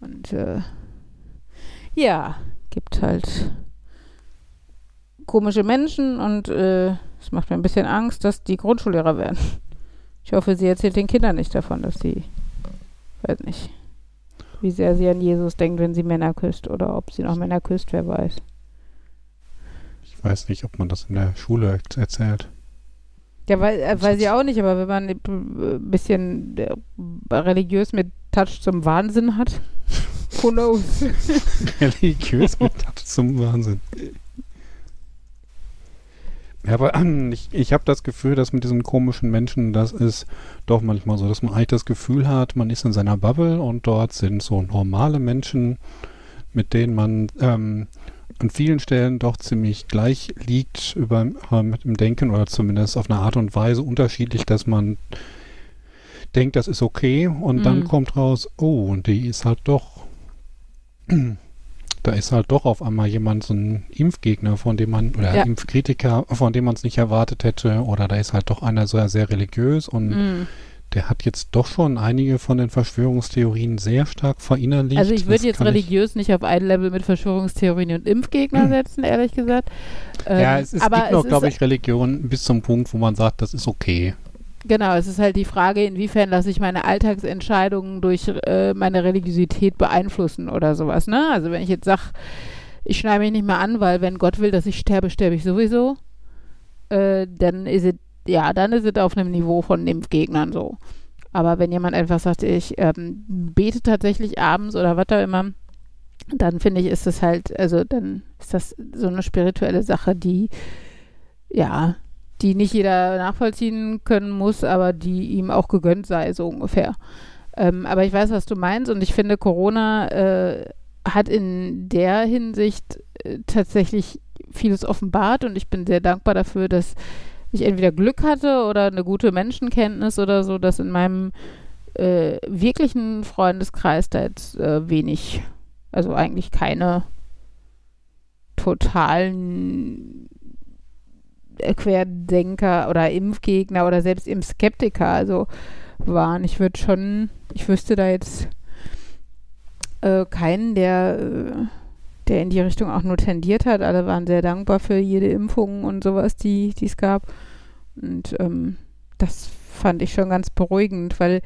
Und äh, ja, gibt halt komische Menschen und äh, es macht mir ein bisschen Angst, dass die Grundschullehrer werden. Ich hoffe, sie erzählt den Kindern nicht davon, dass sie, weiß nicht, wie sehr sie an Jesus denkt, wenn sie Männer küsst oder ob sie noch Männer küsst, wer weiß. Ich weiß nicht, ob man das in der Schule erzählt. Ja, weil, äh, weiß ich auch nicht, aber wenn man ein bisschen äh, religiös mit Touch zum Wahnsinn hat, who knows? Religiös mit Touch zum Wahnsinn. Ja, aber ähm, ich, ich habe das Gefühl, dass mit diesen komischen Menschen, das ist doch manchmal so, dass man eigentlich das Gefühl hat, man ist in seiner Bubble und dort sind so normale Menschen, mit denen man ähm, an vielen Stellen doch ziemlich gleich liegt über, äh, mit dem Denken oder zumindest auf eine Art und Weise unterschiedlich, dass man denkt, das ist okay und dann Mhm. kommt raus, oh, und die ist halt doch da ist halt doch auf einmal jemand so ein Impfgegner, von dem man, oder Ja. Impfkritiker, von dem man es nicht erwartet hätte, oder da ist halt doch einer sehr, sehr religiös und Mhm. der hat jetzt doch schon einige von den Verschwörungstheorien sehr stark verinnerlicht. Also ich würde jetzt religiös nicht auf ein Level mit Verschwörungstheorien und Impfgegner setzen, ehrlich gesagt. Ähm, ja, es, aber gibt noch, glaube ich, Religionen bis zum Punkt, wo man sagt, das ist okay. Genau, es ist halt die Frage, inwiefern lasse ich meine Alltagsentscheidungen durch äh, meine Religiosität beeinflussen oder sowas. Ne? Also wenn ich jetzt sage, ich schneide mich nicht mehr an, weil wenn Gott will, dass ich sterbe, sterbe ich sowieso, äh, dann ist es, ja, dann ist es auf einem Niveau von Impfgegnern so. Aber wenn jemand einfach sagt, ich ähm, bete tatsächlich abends oder was da immer, dann finde ich, ist das halt, also dann ist das so eine spirituelle Sache, die, ja, die nicht jeder nachvollziehen können muss, aber die ihm auch gegönnt sei, so ungefähr. Ähm, aber ich weiß, was du meinst und ich finde, Corona äh, hat in der Hinsicht äh, tatsächlich vieles offenbart und ich bin sehr dankbar dafür, dass ich entweder Glück hatte oder eine gute Menschenkenntnis oder so, dass in meinem äh, wirklichen Freundeskreis da jetzt äh, wenig, also eigentlich keine totalen Querdenker oder Impfgegner oder selbst Impfskeptiker also waren. Ich würde schon, ich wüsste da jetzt äh, keinen, der, äh, der in die Richtung auch nur tendiert hat. Alle waren sehr dankbar für jede Impfung und sowas, die die es gab. Und ähm, das fand ich schon ganz beruhigend, weil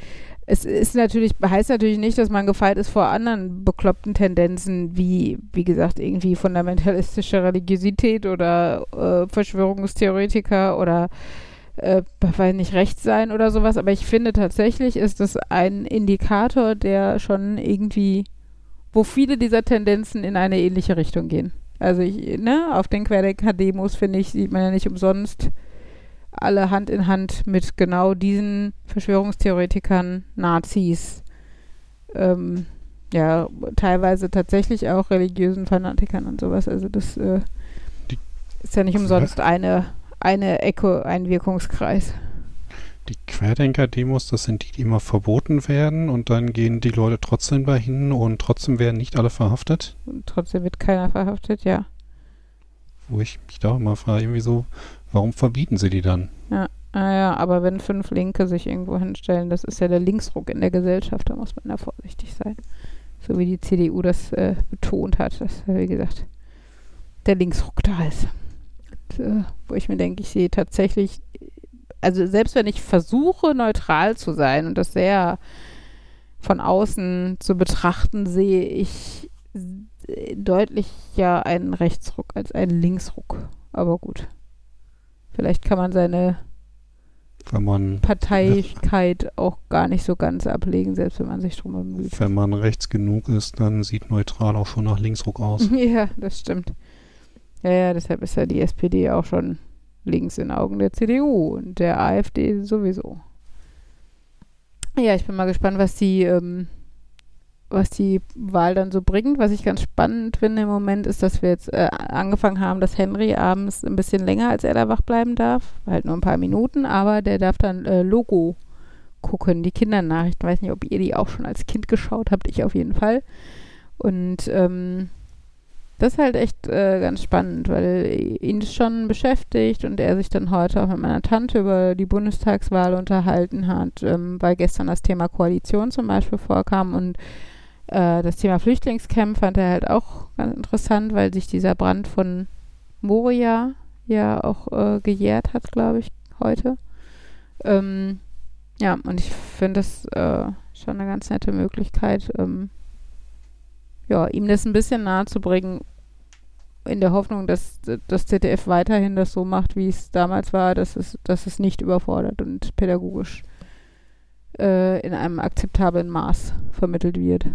es ist natürlich, heißt natürlich nicht, dass man gefeit ist vor anderen bekloppten Tendenzen, wie, wie gesagt, irgendwie fundamentalistische Religiosität oder äh, Verschwörungstheoretiker oder äh, weiß nicht, rechts sein oder sowas. Aber ich finde tatsächlich ist das ein Indikator, der schon irgendwie, wo viele dieser Tendenzen in eine ähnliche Richtung gehen. Also ich, ne, auf den Querdenker-Demos, finde ich, sieht man ja nicht umsonst alle Hand in Hand mit genau diesen Verschwörungstheoretikern, Nazis, ähm, ja, teilweise tatsächlich auch religiösen Fanatikern und sowas. Also das äh, ist ja nicht umsonst eine, eine Ecke, ein Wirkungskreis. Die Querdenker-Demos, das sind die, die immer verboten werden und dann gehen die Leute trotzdem dahin und trotzdem werden nicht alle verhaftet. Und trotzdem wird keiner verhaftet, ja. Wo ich mich da auch immer frage, irgendwie so, warum verbieten sie die dann? Naja, Ah aber wenn fünf Linke sich irgendwo hinstellen, das ist ja der Linksruck in der Gesellschaft, da muss man da vorsichtig sein. So wie die CDU das äh, betont hat, dass, äh, wie gesagt, der Linksruck da ist. Und, äh, wo ich mir denke, ich sehe tatsächlich, also selbst wenn ich versuche, neutral zu sein und das sehr von außen zu betrachten, sehe ich äh, deutlich ja einen Rechtsruck als einen Linksruck. Aber gut. Vielleicht kann man seine Wenn man, Parteilichkeit auch gar nicht so ganz ablegen, selbst wenn man sich drum bemüht. wenn man rechts genug ist, dann sieht neutral auch schon nach Linksruck aus. Ja, das stimmt. Ja, ja, deshalb ist ja die SPD auch schon links in Augen der CDU und der AfD sowieso. Ja, ich bin mal gespannt, was die, ähm, was die Wahl dann so bringt. Was ich ganz spannend finde im Moment ist, dass wir jetzt äh, angefangen haben, dass Henry abends ein bisschen länger als er da wach bleiben darf. Halt nur ein paar Minuten, aber der darf dann äh, Logo gucken, die Kindernachrichten. Weiß nicht, ob ihr die auch schon als Kind geschaut habt. Ich auf jeden Fall. Und ähm, das ist halt echt äh, ganz spannend, weil ihn das schon beschäftigt und er sich dann heute auch mit meiner Tante über die Bundestagswahl unterhalten hat, ähm, weil gestern das Thema Koalition zum Beispiel vorkam und äh, das Thema Flüchtlingscamp fand er halt auch ganz interessant, weil sich dieser Brand von Moria ja auch äh, gejährt hat, glaube ich, heute. Ähm, ja, und ich finde das äh, schon eine ganz nette Möglichkeit, ähm, ja, ihm das ein bisschen nahe zu bringen, in der Hoffnung, dass das ZDF weiterhin das so macht, wie es damals war, dass es, dass es nicht überfordert und pädagogisch äh, in einem akzeptablen Maß vermittelt wird.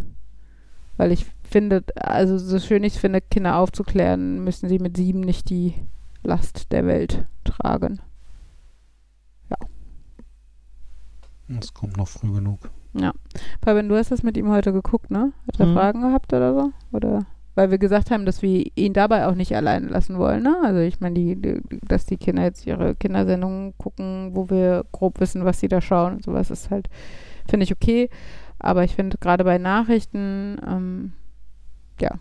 Weil ich finde, also so schön ich es finde, Kinder aufzuklären, müssen sie mit sieben nicht die Last der Welt tragen. Es kommt noch früh genug. Fabian, du hast das mit ihm heute geguckt, ne? Hat er Mhm. Fragen gehabt oder so? Oder weil wir gesagt haben, dass wir ihn dabei auch nicht alleine lassen wollen, ne? Also ich meine, die, die, dass die Kinder jetzt ihre Kindersendungen gucken, wo wir grob wissen, was sie da schauen und sowas, ist halt, finde ich okay. Aber ich finde gerade bei Nachrichten, ähm, ja,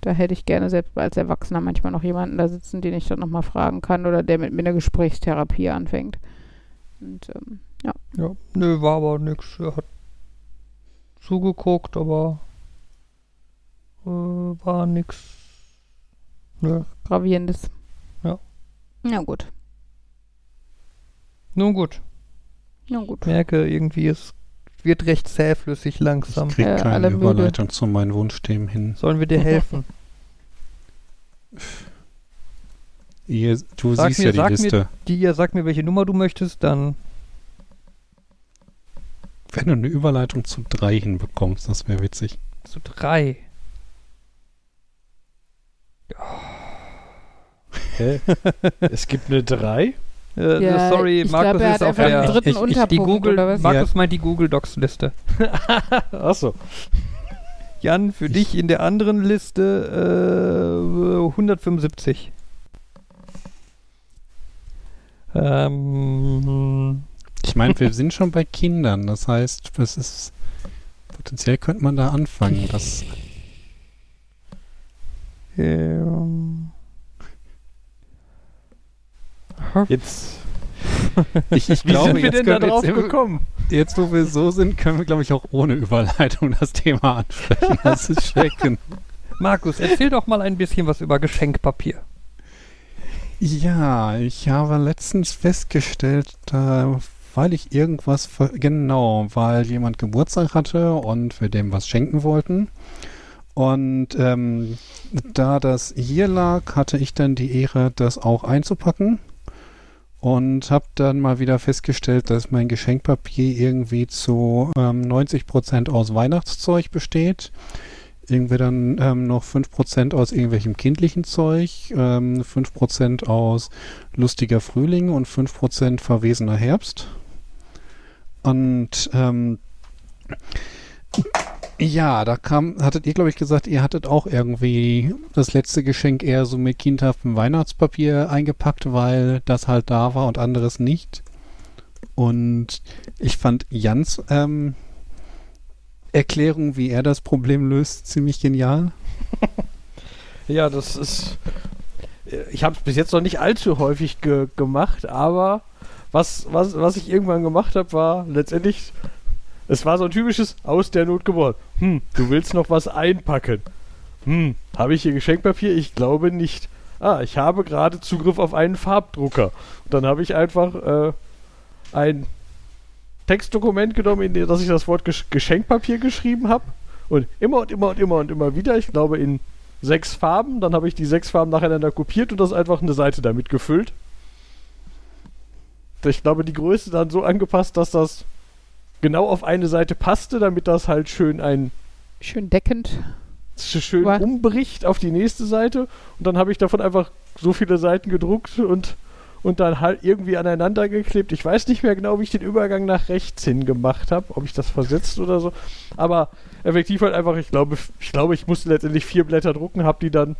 da hätte ich gerne selbst als Erwachsener manchmal noch jemanden da sitzen, den ich dann nochmal fragen kann oder der mit mir eine Gesprächstherapie anfängt. Und ähm, ja. Ja, nö, war aber nix. Er hat zugeguckt, aber äh, war nix. Nö. Gravierendes. Ja. Ja, gut. Nun gut. Ja, gut. Merke irgendwie, es wird recht zähflüssig langsam. Ich krieg Äh, keine müde. Überleitung zu meinen Wunschthemen hin. Sollen wir dir helfen? Ihr, du Sag siehst mir- ja die sag mir- Liste. Die, sag mir, welche Nummer du möchtest, dann. Wenn du eine Überleitung zu drei hinbekommst, das wäre witzig. Zu drei. Hä? es gibt eine 3? Äh, Ja, sorry, ich Markus glaub, er hat ist auf der. dritten ich- ich- die Unterpunkt Die Google, oder was? Markus meint die Google Docs Liste. Achso. Jan, für dich in der anderen Liste äh, 175. Ähm, Ich meine, wir sind schon bei Kindern. Das heißt, das ist potenziell könnte man da anfangen. Das, ähm, Jetzt. ich, ich Wie glaube, sind wir jetzt, denn da drauf jetzt, gekommen? jetzt, wo wir so sind, können wir, glaube ich, auch ohne Überleitung das Thema ansprechen. Das ist schreckend. Markus, erzähl doch mal ein bisschen was über Geschenkpapier. Ja, ich habe letztens festgestellt, da, weil ich irgendwas, ver genau, weil jemand Geburtstag hatte und wir dem was schenken wollten. Und ähm, da das hier lag, hatte ich dann die Ehre, das auch einzupacken. Und habe dann mal wieder festgestellt, dass mein Geschenkpapier irgendwie zu ähm, 90% aus Weihnachtszeug besteht. Irgendwie dann ähm, noch 5% aus irgendwelchem kindlichen Zeug, ähm, 5% aus lustiger Frühling und 5% verwesener Herbst. Und ähm, ja, da kam, hattet ihr, glaube ich, gesagt, ihr hattet auch irgendwie das letzte Geschenk eher so mit kindhaftem Weihnachtspapier eingepackt, weil das halt da war und anderes nicht. Und ich fand Jans ähm, Erklärung, wie er das Problem löst, ziemlich genial. Ja, das ist. Ich habe es bis jetzt noch nicht allzu häufig ge gemacht, aber was, was, was ich irgendwann gemacht habe, war letztendlich. Es war so ein typisches aus der Not geboren. Hm, du willst noch was einpacken. Hm, habe ich hier Geschenkpapier? Ich glaube nicht. Ah, ich habe gerade Zugriff auf einen Farbdrucker. Und dann habe ich einfach äh, ein Textdokument genommen, in dem dass ich das Wort Gesch Geschenkpapier geschrieben habe. Und immer und immer und immer und immer wieder, ich glaube in sechs Farben, dann habe ich die sechs Farben nacheinander kopiert und das einfach eine Seite damit gefüllt. Ich glaube, die Größe dann so angepasst, dass das genau auf eine Seite passte, damit das halt schön ein Schön deckend. schön Wa- umbricht auf die nächste Seite und dann habe ich davon einfach so viele Seiten gedruckt und und dann halt irgendwie aneinander geklebt. Ich weiß nicht mehr genau, wie ich den Übergang nach rechts hin gemacht habe, ob ich das versetzt oder so. Aber effektiv halt einfach, ich glaube, ich glaube, ich musste letztendlich vier Blätter drucken, habe die dann,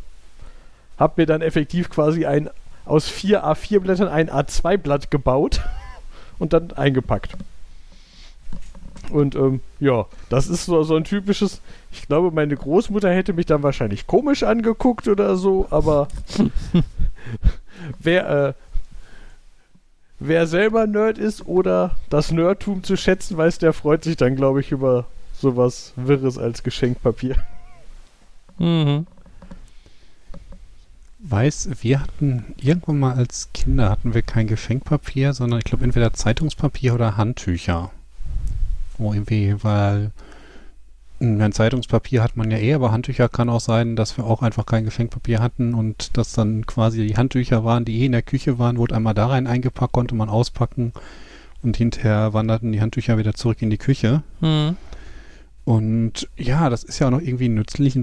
habe mir dann effektiv quasi ein aus vier A4 Blättern ein A2 Blatt gebaut und dann eingepackt. Und ähm, ja, das ist so, so ein typisches. Ich glaube, meine Großmutter hätte mich dann wahrscheinlich komisch angeguckt oder so, aber wer, äh, wer selber Nerd ist oder das Nerdtum zu schätzen weiß, der freut sich dann, glaube ich, über sowas Wirres als Geschenkpapier. Mhm. Weiß, wir hatten irgendwann mal als Kinder hatten wir kein Geschenkpapier, sondern ich glaube entweder Zeitungspapier oder Handtücher. Wo irgendwie, weil ein Zeitungspapier hat man ja eh, aber Handtücher kann auch sein, dass wir auch einfach kein Geschenkpapier hatten und dass dann quasi die Handtücher waren, die eh in der Küche waren, wurde einmal da rein eingepackt, konnte man auspacken und hinterher wanderten die Handtücher wieder zurück in die Küche. Mhm. Und ja, das ist ja auch noch irgendwie nützlich.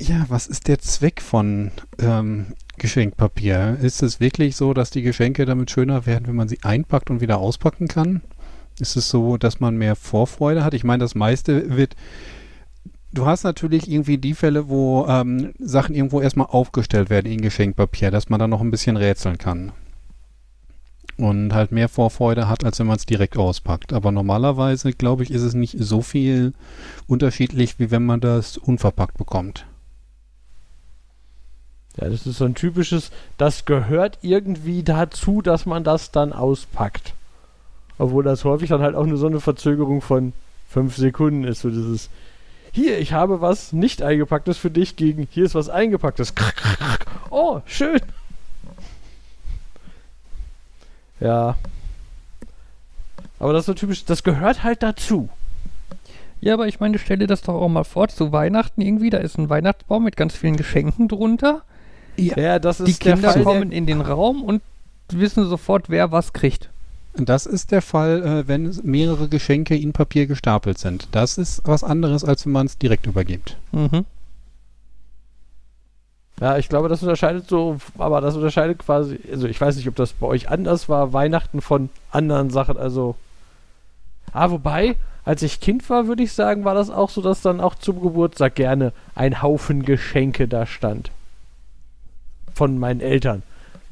Ja, was ist der Zweck von ähm, Geschenkpapier? Ist es wirklich so, dass die Geschenke damit schöner werden, wenn man sie einpackt und wieder auspacken kann? Ist es so, dass man mehr Vorfreude hat? Ich meine, das meiste wird. Du hast natürlich irgendwie die Fälle, wo ähm, Sachen irgendwo erstmal aufgestellt werden in Geschenkpapier, dass man da noch ein bisschen rätseln kann. und halt mehr Vorfreude hat, als wenn man es direkt auspackt. Aber normalerweise, glaube ich, ist es nicht so viel unterschiedlich, wie wenn man das unverpackt bekommt. Ja, das ist so ein typisches, das gehört irgendwie dazu, dass man das dann auspackt. Obwohl das häufig dann halt auch nur so eine Verzögerung von fünf Sekunden ist. So dieses, hier, ich habe was nicht eingepacktes für dich gegen, hier ist was eingepacktes. Oh, schön. Ja. Aber das ist so typisch, das gehört halt dazu. Ja, aber ich meine, stell dir das doch auch mal vor, zu Weihnachten irgendwie, da ist ein Weihnachtsbaum mit ganz vielen Geschenken drunter. Ja, das ist Die Kinder der Fall. kommen in den Raum und wissen sofort, wer was kriegt. Das ist der Fall, äh, wenn mehrere Geschenke in Papier gestapelt sind. Das ist was anderes, als wenn man es direkt übergibt. Mhm. Ja, ich glaube, das unterscheidet so, aber das unterscheidet quasi, also ich weiß nicht, ob das bei euch anders war, Weihnachten von anderen Sachen, also. Ah, wobei, als ich Kind war, würde ich sagen, war das auch so, dass dann auch zum Geburtstag gerne ein Haufen Geschenke da stand. Von meinen Eltern.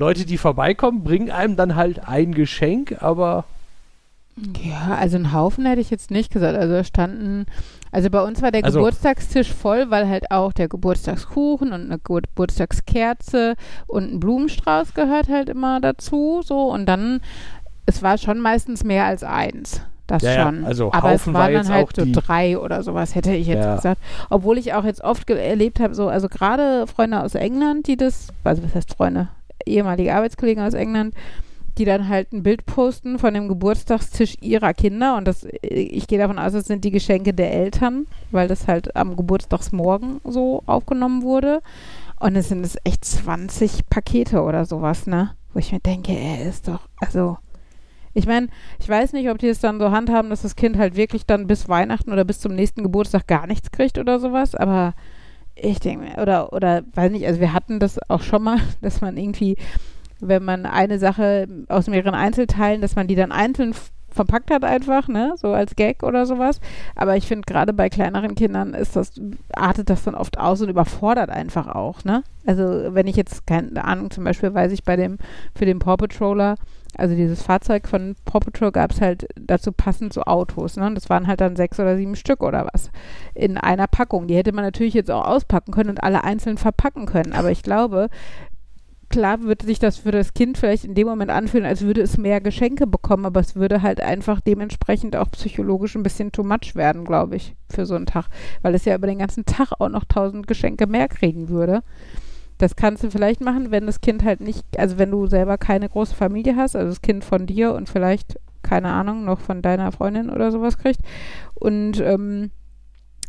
Leute, die vorbeikommen, bringen einem dann halt ein Geschenk, aber Ja, also einen Haufen hätte ich jetzt nicht gesagt. Also da standen, also bei uns war der Also- Geburtstagstisch voll, weil halt auch der Geburtstagskuchen und eine Geburtstagskerze und ein Blumenstrauß gehört halt immer dazu. So und dann, es war schon meistens mehr als eins. Das Ja, ja, schon. also Aber Haufen es war waren jetzt dann halt auch so drei oder sowas, hätte ich jetzt Ja. gesagt. Obwohl ich auch jetzt oft erlebt habe, so, also gerade Freunde aus England, die das, also was heißt Freunde, ehemalige Arbeitskollegen aus England, die dann halt ein Bild posten von dem Geburtstagstisch ihrer Kinder und das, ich gehe davon aus, das sind die Geschenke der Eltern, weil das halt am Geburtstagsmorgen so aufgenommen wurde. Und es sind es echt 20 Pakete oder sowas, ne? Wo ich mir denke, er ist doch, also, ich meine, ich weiß nicht, ob die es dann so handhaben, dass das Kind halt wirklich dann bis Weihnachten oder bis zum nächsten Geburtstag gar nichts kriegt oder sowas, aber ich denke mir, oder, oder, weiß nicht, also wir hatten das auch schon mal, dass man irgendwie, wenn man eine Sache aus mehreren Einzelteilen, dass man die dann einzeln verpackt hat einfach, ne, so als Gag oder sowas. Aber ich finde, gerade bei kleineren Kindern ist das, artet das dann oft aus und überfordert einfach auch, ne. Also wenn ich jetzt, keine Ahnung, zum Beispiel weiß ich bei dem, für den Paw Patroller, also dieses Fahrzeug von Paw Patrol gab es halt dazu passend so Autos, ne? Und das waren halt dann sechs oder sieben Stück oder was in einer Packung. Die hätte man natürlich jetzt auch auspacken können und alle einzeln verpacken können. Aber ich glaube, klar würde sich das für das Kind vielleicht in dem Moment anfühlen, als würde es mehr Geschenke bekommen, aber es würde halt einfach dementsprechend auch psychologisch ein bisschen too much werden, glaube ich, für so einen Tag. Weil es ja über den ganzen Tag auch noch tausend Geschenke mehr kriegen würde. Das kannst du vielleicht machen, wenn das Kind halt nicht, also wenn du selber keine große Familie hast, also das Kind von dir und vielleicht, keine Ahnung, noch von deiner Freundin oder sowas kriegt und, ähm,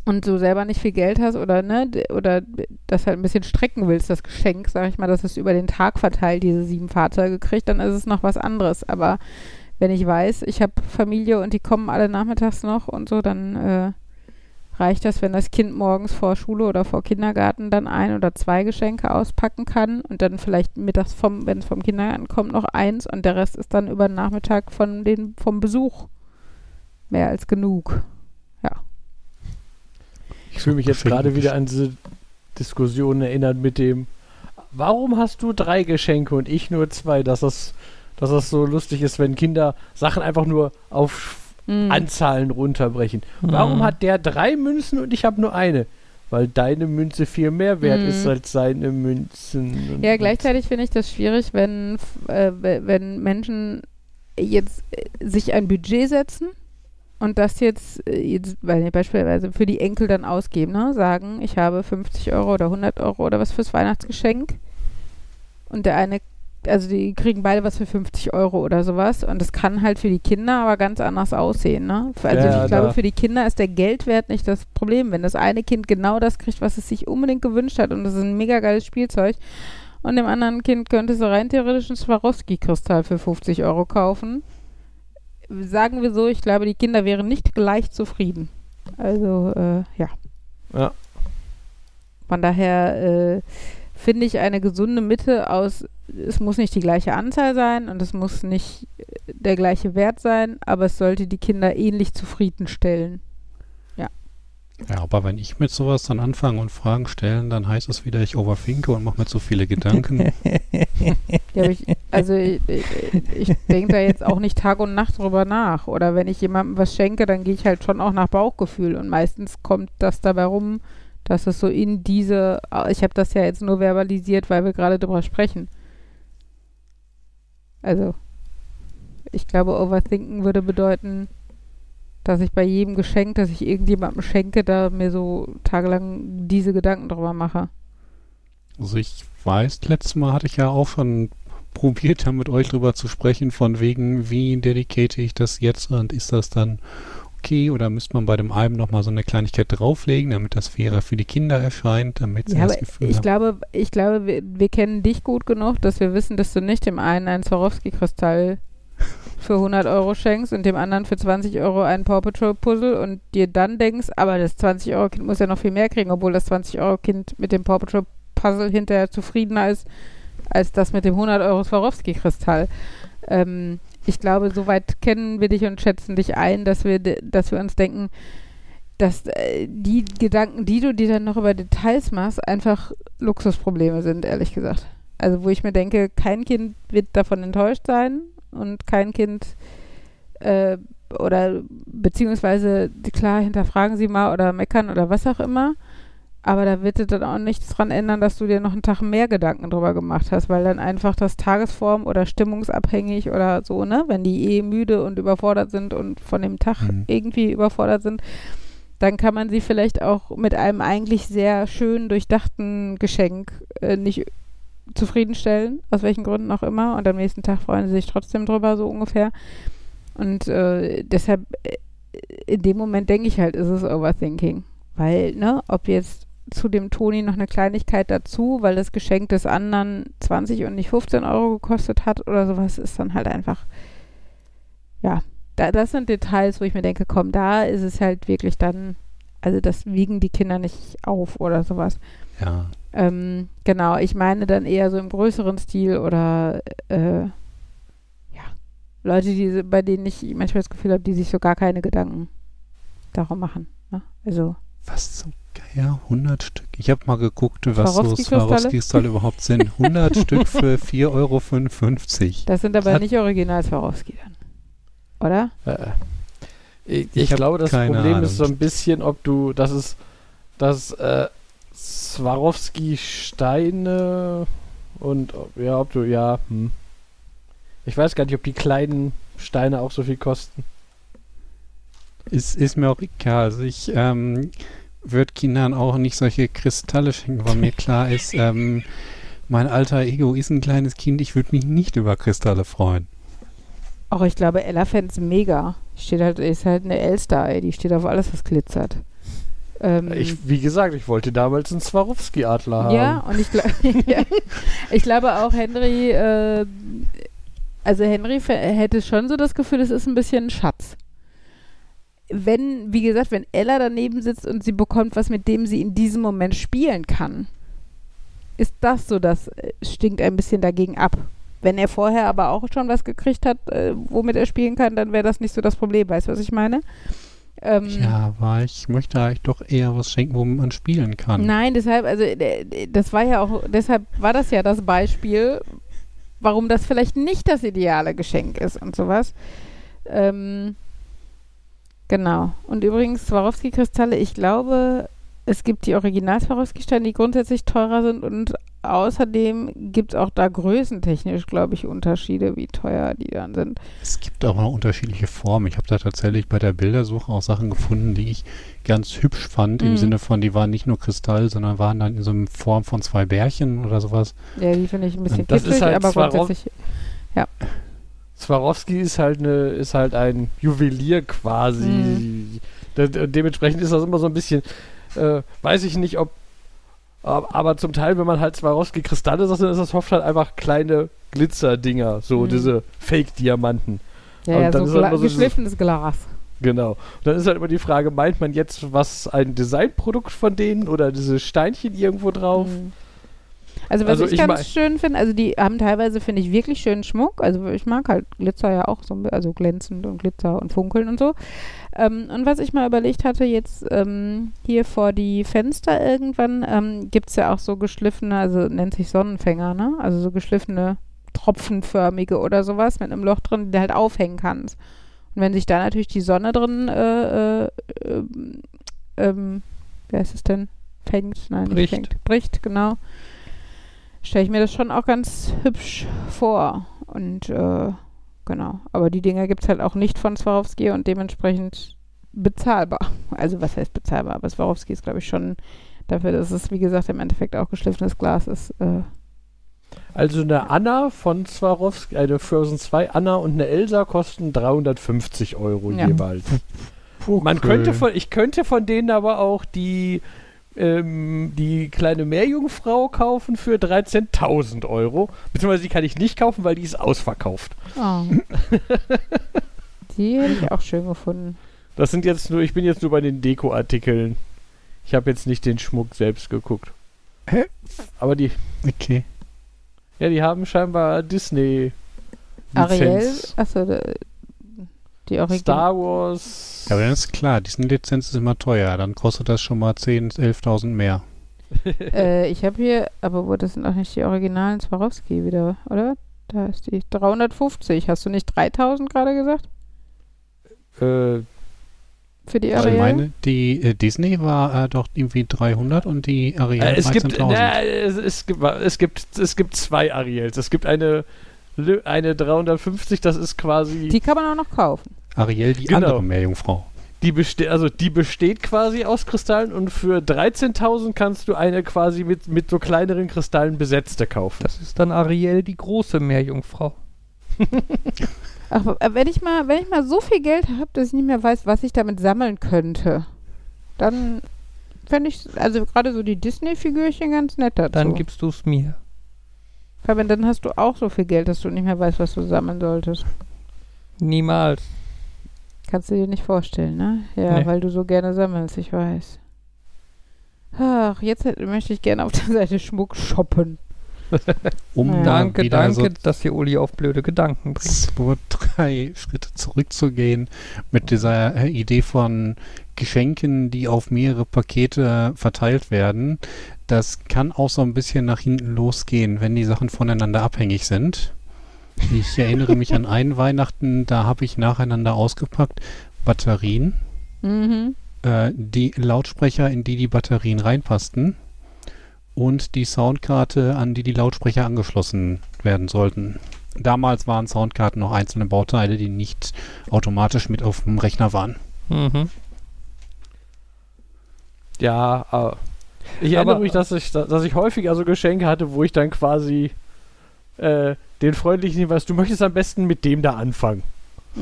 und du selber nicht viel Geld hast oder ne, oder das halt ein bisschen strecken willst, das Geschenk, sag ich mal, dass es über den Tag verteilt, diese sieben Fahrzeuge kriegt, dann ist es noch was anderes. Aber wenn ich weiß, ich habe Familie und die kommen alle nachmittags noch und so, dann äh, reicht das, wenn das Kind morgens vor Schule oder vor Kindergarten dann ein oder zwei Geschenke auspacken kann und dann vielleicht mittags vom, wenn es vom Kindergarten kommt, noch eins und der Rest ist dann über den Nachmittag von den, vom Besuch. Mehr als genug. Ich fühle mich jetzt gerade wieder an diese Diskussion erinnert mit dem, warum hast du drei Geschenke und ich nur zwei? Dass das, dass das so lustig ist, wenn Kinder Sachen einfach nur auf Mhm. Anzahlen runterbrechen. Warum Mhm. hat der drei Münzen und ich habe nur eine? Weil deine Münze viel mehr wert Mhm. ist als seine Münzen. Ja, gleichzeitig finde ich das schwierig, wenn, äh, we- wenn Menschen jetzt äh, sich ein Budget setzen und das jetzt, äh, jetzt weil beispielsweise für die Enkel dann ausgeben, ne? sagen, ich habe 50 Euro oder 100 Euro oder was fürs Weihnachtsgeschenk und der eine, also die kriegen beide was für 50 Euro oder sowas und das kann halt für die Kinder aber ganz anders aussehen. Ne? Also Ja, ich glaube, da- für die Kinder ist der Geldwert nicht das Problem. Wenn das eine Kind genau das kriegt, was es sich unbedingt gewünscht hat und das ist ein mega geiles Spielzeug, und dem anderen Kind könnte sie rein theoretisch einen Swarovski-Kristall für 50 Euro kaufen. Sagen wir so, ich glaube, die Kinder wären nicht gleich zufrieden. Also, äh, ja. Ja. Von daher äh, finde ich eine gesunde Mitte aus, es muss nicht die gleiche Anzahl sein und es muss nicht der gleiche Wert sein, aber es sollte die Kinder ähnlich zufriedenstellen. Ja, aber wenn ich mit sowas dann anfange und Fragen stellen, dann heißt es wieder, ich overthinke und mache mir zu viele Gedanken. Ja, ich, also ich, ich, ich denke da jetzt auch nicht Tag und Nacht drüber nach. Oder wenn ich jemandem was schenke, dann gehe ich halt schon auch nach Bauchgefühl. Und meistens kommt das dabei rum, dass es so in diese, ich habe das ja jetzt nur verbalisiert, weil wir gerade drüber sprechen. Also, ich glaube, overthinken würde bedeuten, dass ich bei jedem Geschenk, das ich irgendjemandem schenke, da mir so tagelang diese Gedanken drüber mache. Also ich weiß, letztes Mal hatte ich ja auch schon probiert, da mit euch drüber zu sprechen, von wegen, wie dedicate ich das jetzt und ist das dann okay oder müsste man bei dem Album nochmal so eine Kleinigkeit drauflegen, damit das fairer für die Kinder erscheint, damit sie Ja, das Gefühl ich haben. glaube, ich glaube, wir, wir kennen dich gut genug, dass wir wissen, dass du nicht dem einen einen Swarovski-Kristall für 100 Euro schenkst und dem anderen für 20 Euro ein Paw Patrol Puzzle und dir dann denkst, aber das 20 Euro Kind muss ja noch viel mehr kriegen, obwohl das 20 Euro Kind mit dem Paw Patrol Puzzle hinterher zufriedener ist als das mit dem 100 Euro Swarovski Kristall. Ähm, ich glaube, soweit kennen wir dich und schätzen dich ein, dass wir, dass wir uns denken, dass äh, die Gedanken, die du dir dann noch über Details machst, einfach Luxusprobleme sind, ehrlich gesagt. Also wo ich mir denke, kein Kind wird davon enttäuscht sein und kein Kind äh, oder beziehungsweise klar hinterfragen sie mal oder meckern oder was auch immer. Aber da wird es dann auch nichts dran ändern, dass du dir noch einen Tag mehr Gedanken drüber gemacht hast, weil dann einfach das Tagesform oder stimmungsabhängig oder so, ne, wenn die eh müde und überfordert sind und von dem Tag Mhm. irgendwie überfordert sind, dann kann man sie vielleicht auch mit einem eigentlich sehr schön durchdachten Geschenk äh, nicht zufriedenstellen, aus welchen Gründen auch immer. Und am nächsten Tag freuen sie sich trotzdem drüber, so ungefähr. Und äh, deshalb, äh, in dem Moment denke ich halt, ist es Overthinking. Weil, ne, ob jetzt zu dem Toni noch eine Kleinigkeit dazu, weil das Geschenk des anderen 20 und nicht 15 Euro gekostet hat oder sowas, ist dann halt einfach, ja, da, das sind Details, wo ich mir denke, komm, da ist es halt wirklich dann, also das wiegen die Kinder nicht auf oder sowas. Ja, Ähm, genau, ich meine dann eher so im größeren Stil oder äh, ja, Leute, die, bei denen ich manchmal das Gefühl habe, die sich so gar keine Gedanken darum machen. Ne? Also, was zum Geier? 100 Stück? Ich habe mal geguckt, was so Swarovski-Kristalle? Überhaupt sind. 100 Stück für 4,55 Euro. das sind aber Hat- nicht original Swarovski dann. Oder? Äh, ich Ich ich hab glaube, das Problem Ahnung. ist so ein bisschen, ob du, das ist, dass äh, Swarovski-Steine und ja, ob du, ja, hm. Ich weiß gar nicht, ob die kleinen Steine auch so viel kosten. Ist, ist mir auch egal. Also ich ähm, würde Kindern auch nicht solche Kristalle schenken, weil mir klar ist, ähm, mein alter Ego ist ein kleines Kind, ich würde mich nicht über Kristalle freuen. Auch ich glaube, Ella fände es mega. Steht halt, ist halt eine Elster, ey. Die steht auf alles, was glitzert. Ähm, Ich, wie gesagt, ich wollte damals einen Swarovski-Adler haben. Ja, und ich, glaub, ja, ich glaube auch Henry, äh, also Henry hätte schon so das Gefühl, es ist ein bisschen ein Schatz. Wenn, wie gesagt, wenn Ella daneben sitzt und sie bekommt was, mit dem sie in diesem Moment spielen kann, ist das so, das äh, stinkt ein bisschen dagegen ab. Wenn er vorher aber auch schon was gekriegt hat, äh, womit er spielen kann, dann wäre das nicht so das Problem. Weißt du, was ich meine? Ähm, Ja, aber ich möchte eigentlich doch eher was schenken, womit man spielen kann. Nein, deshalb, also äh, das war ja auch, deshalb war das ja das Beispiel, warum das vielleicht nicht das ideale Geschenk ist und sowas. Ähm, genau. Und übrigens, Swarovski-Kristalle, ich glaube, es gibt die Original-Swarovski-Steine, die grundsätzlich teurer sind und außerdem gibt es auch da größentechnisch, glaube ich, Unterschiede, wie teuer die dann sind. Es gibt auch noch unterschiedliche Formen. Ich habe da tatsächlich bei der Bildersuche auch Sachen gefunden, die ich ganz hübsch fand, Mhm. im Sinne von, die waren nicht nur Kristall, sondern waren dann in so einer Form von zwei Bärchen oder sowas. Ja, die finde ich ein bisschen Das ist kitschig, halt aber grundsätzlich. Swarovski ist halt eine, ist halt ein Juwelier quasi. Mhm. De de dementsprechend ist das immer so ein bisschen, äh, weiß ich nicht, ob, ab- aber zum Teil, wenn man halt Swarovski-Kristalle sagt, dann ist das oft halt einfach kleine Glitzerdinger, so Mhm. diese Fake-Diamanten. Ja, ja, dann so ist halt gla so geschliffenes Glas. Genau. Und dann ist halt immer die Frage, meint man jetzt was, ein Designprodukt von denen oder diese Steinchen irgendwo drauf? Mhm. Also was Also ich, ich ganz schön finde, also die haben teilweise, finde ich, wirklich schönen Schmuck. Also ich mag halt Glitzer ja auch so, also glänzend und Glitzer und Funkeln und so. Ähm, und was ich mal überlegt hatte, jetzt ähm, hier vor die Fenster irgendwann, ähm, gibt es ja auch so geschliffene, also nennt sich Sonnenfänger, ne? Also so geschliffene tropfenförmige oder sowas mit einem Loch drin, die du halt aufhängen kannst. Und wenn sich da natürlich die Sonne drin, äh, äh, ähm, ähm, wie heißt es denn? Fängt? Nein, nicht Bricht. fängt. Bricht, genau. Stelle ich mir das schon auch ganz hübsch vor. Und äh, genau. Aber die Dinger gibt es halt auch nicht von Swarovski und dementsprechend bezahlbar. Also was heißt bezahlbar? Aber Swarovski ist, glaube ich, schon dafür, dass es, wie gesagt, im Endeffekt auch geschliffenes Glas ist. Äh, Also eine Anna von Swarovski, eine Frozen 2 Anna und eine Elsa kosten 350 Euro Ja. jeweils. Man könnte von, ich könnte von denen aber auch die, ähm, die kleine Meerjungfrau kaufen für 13.000 Euro. Beziehungsweise die kann ich nicht kaufen, weil die ist ausverkauft. oh. die hätte ich auch schön gefunden. Das sind jetzt nur, ich bin jetzt nur bei den Deko-Artikeln. Ich habe jetzt nicht den Schmuck selbst geguckt. Hä? Aber die, Okay. ja, die haben scheinbar Disney. Ariel, Lizenz. achso, da- die Original. Star Wars. Ja, aber dann ist klar, diesen Lizenz ist immer teuer. Dann kostet das schon mal 10.000, 11.000 mehr. Äh, ich habe hier, aber wo, das sind auch nicht die originalen Swarovski wieder, oder? Da ist die 350. Hast du nicht 3000 gerade gesagt? äh, Für die Ich Ariel? meine, die äh, Disney war äh, doch irgendwie 300 und die Ariel Äh, es, gibt, 13.000. na, es, es, gibt, es, gibt, es gibt zwei Ariels. Es gibt eine, eine 350, das ist quasi. die kann man auch noch kaufen. Ariel, die Genau. andere Meerjungfrau. Die, beste also die besteht quasi aus Kristallen und für 13.000 kannst du eine quasi mit, mit so kleineren Kristallen besetzte kaufen. Das ist dann Ariel, die große Meerjungfrau. Ach, äh, wenn ich mal, wenn ich mal so viel Geld habe, dass ich nicht mehr weiß, was ich damit sammeln könnte, dann fände ich, also gerade so die Disney-Figürchen ganz nett dazu. Dann gibst du es mir. Fabian, dann hast du auch so viel Geld, dass du nicht mehr weißt, was du sammeln solltest. Niemals. Kannst du dir nicht vorstellen, ne? Ja, Nee. weil du so gerne sammelst, ich weiß. Ach, jetzt hätte- möchte ich gerne auf der Seite Schmuck shoppen. Um Ja. Danke, wieder danke, dass ihr Uli auf blöde Gedanken bringt. so zwei Schritte zurückzugehen mit dieser äh, Idee von Geschenken, die auf mehrere Pakete verteilt werden. Das kann auch so ein bisschen nach hinten losgehen, wenn die Sachen voneinander abhängig sind. Ich erinnere mich an einen Weihnachten, da habe ich nacheinander ausgepackt Batterien, Mhm. äh, die Lautsprecher, in die die Batterien reinpassten und die Soundkarte, an die die Lautsprecher angeschlossen werden sollten. Damals waren Soundkarten noch einzelne Bauteile, die nicht automatisch mit auf dem Rechner waren. Mhm. Ja, aber ich erinnere Aber- mich, dass ich, dass ich häufig also Geschenke hatte, wo ich dann quasi äh, den freundlichen Hinweis, du möchtest am besten mit dem da anfangen.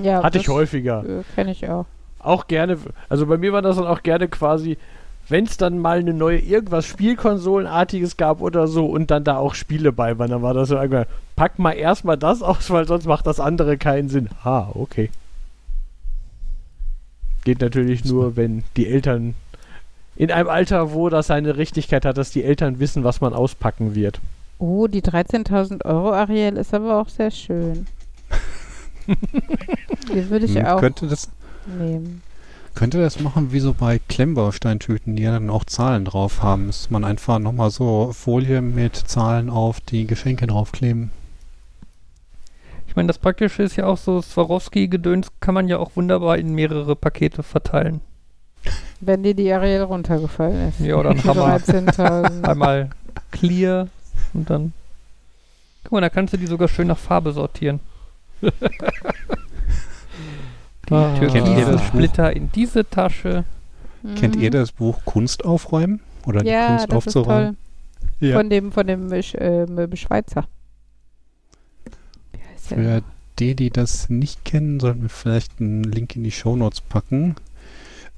Ja, Hatte ich häufiger. Äh, Kenn ich auch. Auch gerne, also bei mir war das dann auch gerne quasi, wenn es dann mal eine neue irgendwas Spielkonsolenartiges gab oder so und dann da auch Spiele bei waren, dann war das so irgendwann, pack mal erstmal das aus, weil sonst macht das andere keinen Sinn. Ah, okay. Geht natürlich nur, wenn die Eltern in einem Alter, wo das seine Richtigkeit hat, dass die Eltern wissen, was man auspacken wird. Oh, die 13.000 Euro Ariel ist aber auch sehr schön. die würde ich Hm, auch Könnte das, nehmen. könnte das machen wie so bei Klemmbausteintüten, die ja dann auch Zahlen drauf haben. Müsste man einfach nochmal so Folie mit Zahlen auf die Geschenke draufkleben. Ich meine, das Praktische ist ja auch so, Swarovski-Gedöns kann man ja auch wunderbar in mehrere Pakete verteilen. Wenn dir die Ariel runtergefallen ist. Ja, oder ein Hammer. 13.000. Einmal clear und dann. Guck mal, da kannst du die sogar schön nach Farbe sortieren. Die Ah. Kennt ihr türkisen das Buch? Splitter in diese Tasche. Kennt Mhm. ihr das Buch Kunst aufräumen? Oder die Ja, Kunst das ist aufzuräumen? toll. Ja. Von dem, von dem Sch- äh, Möbel Schweizer. Für die, die das nicht kennen, sollten wir vielleicht einen Link in die Shownotes packen.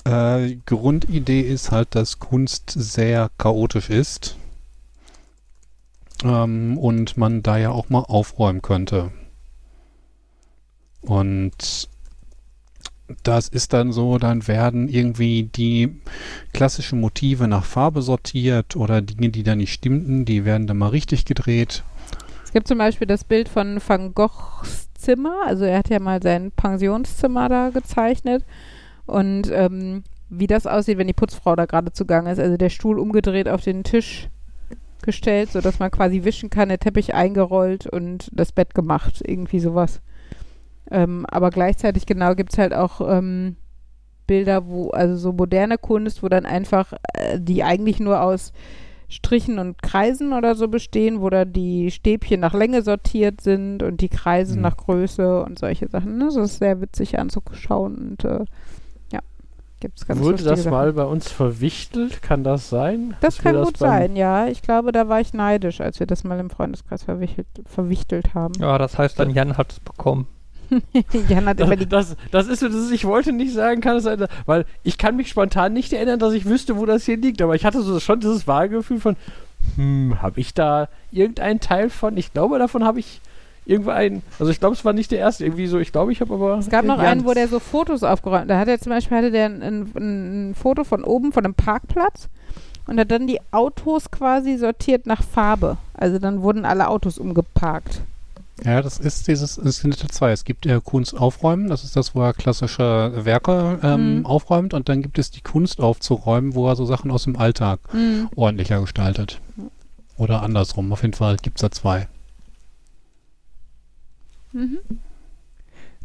Äh, Grundidee ist halt, dass Kunst sehr chaotisch ist. Ähm, und man da ja auch mal aufräumen könnte. Und Das ist dann so, dann werden irgendwie die klassischen Motive nach Farbe sortiert oder Dinge, die da nicht stimmten, die werden dann mal richtig gedreht. Es gibt zum Beispiel das Bild von Van Goghs Zimmer. Also er hat ja mal sein Pensionszimmer da gezeichnet. Und ähm, wie das aussieht, wenn die Putzfrau da gerade zugange ist. Also der Stuhl umgedreht auf den Tisch gestellt, sodass man quasi wischen kann, der Teppich eingerollt und das Bett gemacht. Irgendwie sowas. Ähm, aber gleichzeitig genau gibt es halt auch ähm, Bilder, wo, also so moderne Kunst, wo dann einfach, äh, die eigentlich nur aus Strichen und Kreisen oder so bestehen, wo da die Stäbchen nach Länge sortiert sind und die Kreise Mhm. nach Größe und solche Sachen. ne? Das ist sehr witzig anzuschauen und äh, ja, gibt es ganz Wurde lustige das Sachen. mal bei uns verwichtelt? Kann das sein? Das kann gut beim- sein, ja. Ich glaube, da war ich neidisch, als wir das mal im Freundeskreis verwichtelt, verwichtelt haben. Ja, das heißt dann, Jan hat es bekommen. Jan hat immer Das, die das, das ist so, das ist, ich wollte nicht sagen, kann es sein, weil ich kann mich spontan nicht erinnern, dass ich wüsste, wo das hier liegt, aber ich hatte so schon dieses vage Gefühl von, hm, habe ich da irgendeinen Teil von? Ich glaube, davon habe ich irgendwo einen, also ich glaube, es war nicht der erste, irgendwie so, ich glaube, ich habe aber... Es gab noch einen, wo der so Fotos aufgeräumt hat. Da hat er zum Beispiel hatte der ein, ein, ein Foto von oben von einem Parkplatz und hat dann die Autos quasi sortiert nach Farbe. Also dann wurden alle Autos umgeparkt. Ja, das ist dieses, es sind zwei. Es gibt äh, Kunst aufräumen, das ist das, wo er klassische Werke ähm, Mhm. aufräumt und dann gibt es die Kunst aufzuräumen, wo er so Sachen aus dem Alltag Mhm. ordentlicher gestaltet. Oder andersrum, auf jeden Fall gibt es da zwei. Mhm.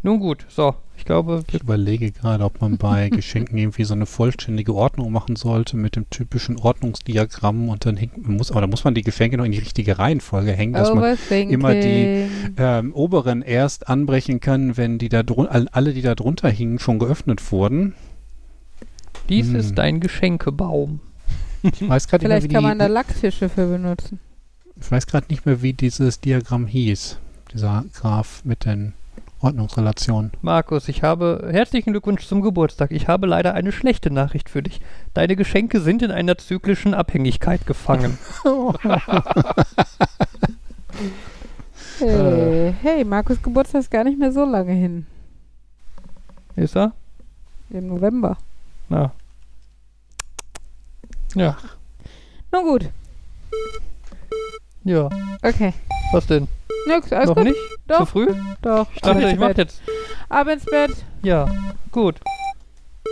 Nun gut, so. Ich glaube, Ich überlege gerade, ob man bei Geschenken irgendwie so eine vollständige Ordnung machen sollte mit dem typischen Ordnungsdiagramm und dann hängt, muss, aber da muss man die Geschenke noch in die richtige Reihenfolge hängen, dass man immer die- ähm, oberen erst anbrechen kann, wenn die da alle, die da drunter hingen, schon geöffnet wurden. dies Hm. ist dein Geschenkebaum. Ich weiß gerade nicht mehr, Vielleicht wie kann man da die, Lacktische für benutzen. ich weiß gerade nicht mehr, wie dieses Diagramm hieß. Dieser Graph mit den Ordnungsrelationen. Markus, ich habe herzlichen Glückwunsch zum Geburtstag. Ich habe leider eine schlechte Nachricht für dich. Deine Geschenke sind in einer zyklischen Abhängigkeit gefangen. Hey, hey, Markus Geburtstag ist gar nicht mehr so lange hin. Ist er? Im November. Na. Ja. Nun gut. Ja. Okay. Was denn? Nix, alles Noch gut? nicht? Doch. Zu früh? Doch. Ich dachte, ich mach jetzt. Ab ins Bett. Ja. Gut.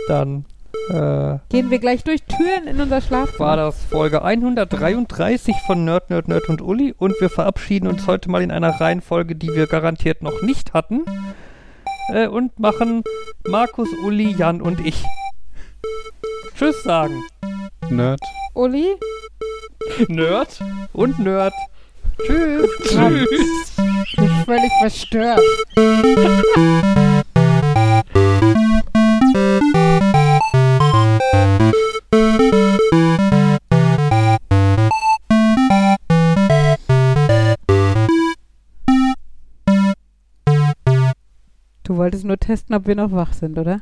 Dann äh, Gehen wir gleich durch Türen in unser Schlafzimmer. war das Folge 133 von Nerd, Nerd, Nerd und Uli und wir verabschieden uns heute mal in einer Reihenfolge, die wir garantiert noch nicht hatten äh, und machen Markus, Uli, Jan und ich. Tschüss sagen. Nerd. Uli? Nerd und Nerd. Tschüss. Tschüss. Ich bin völlig verstört. Du wolltest nur testen, ob wir noch wach sind, oder?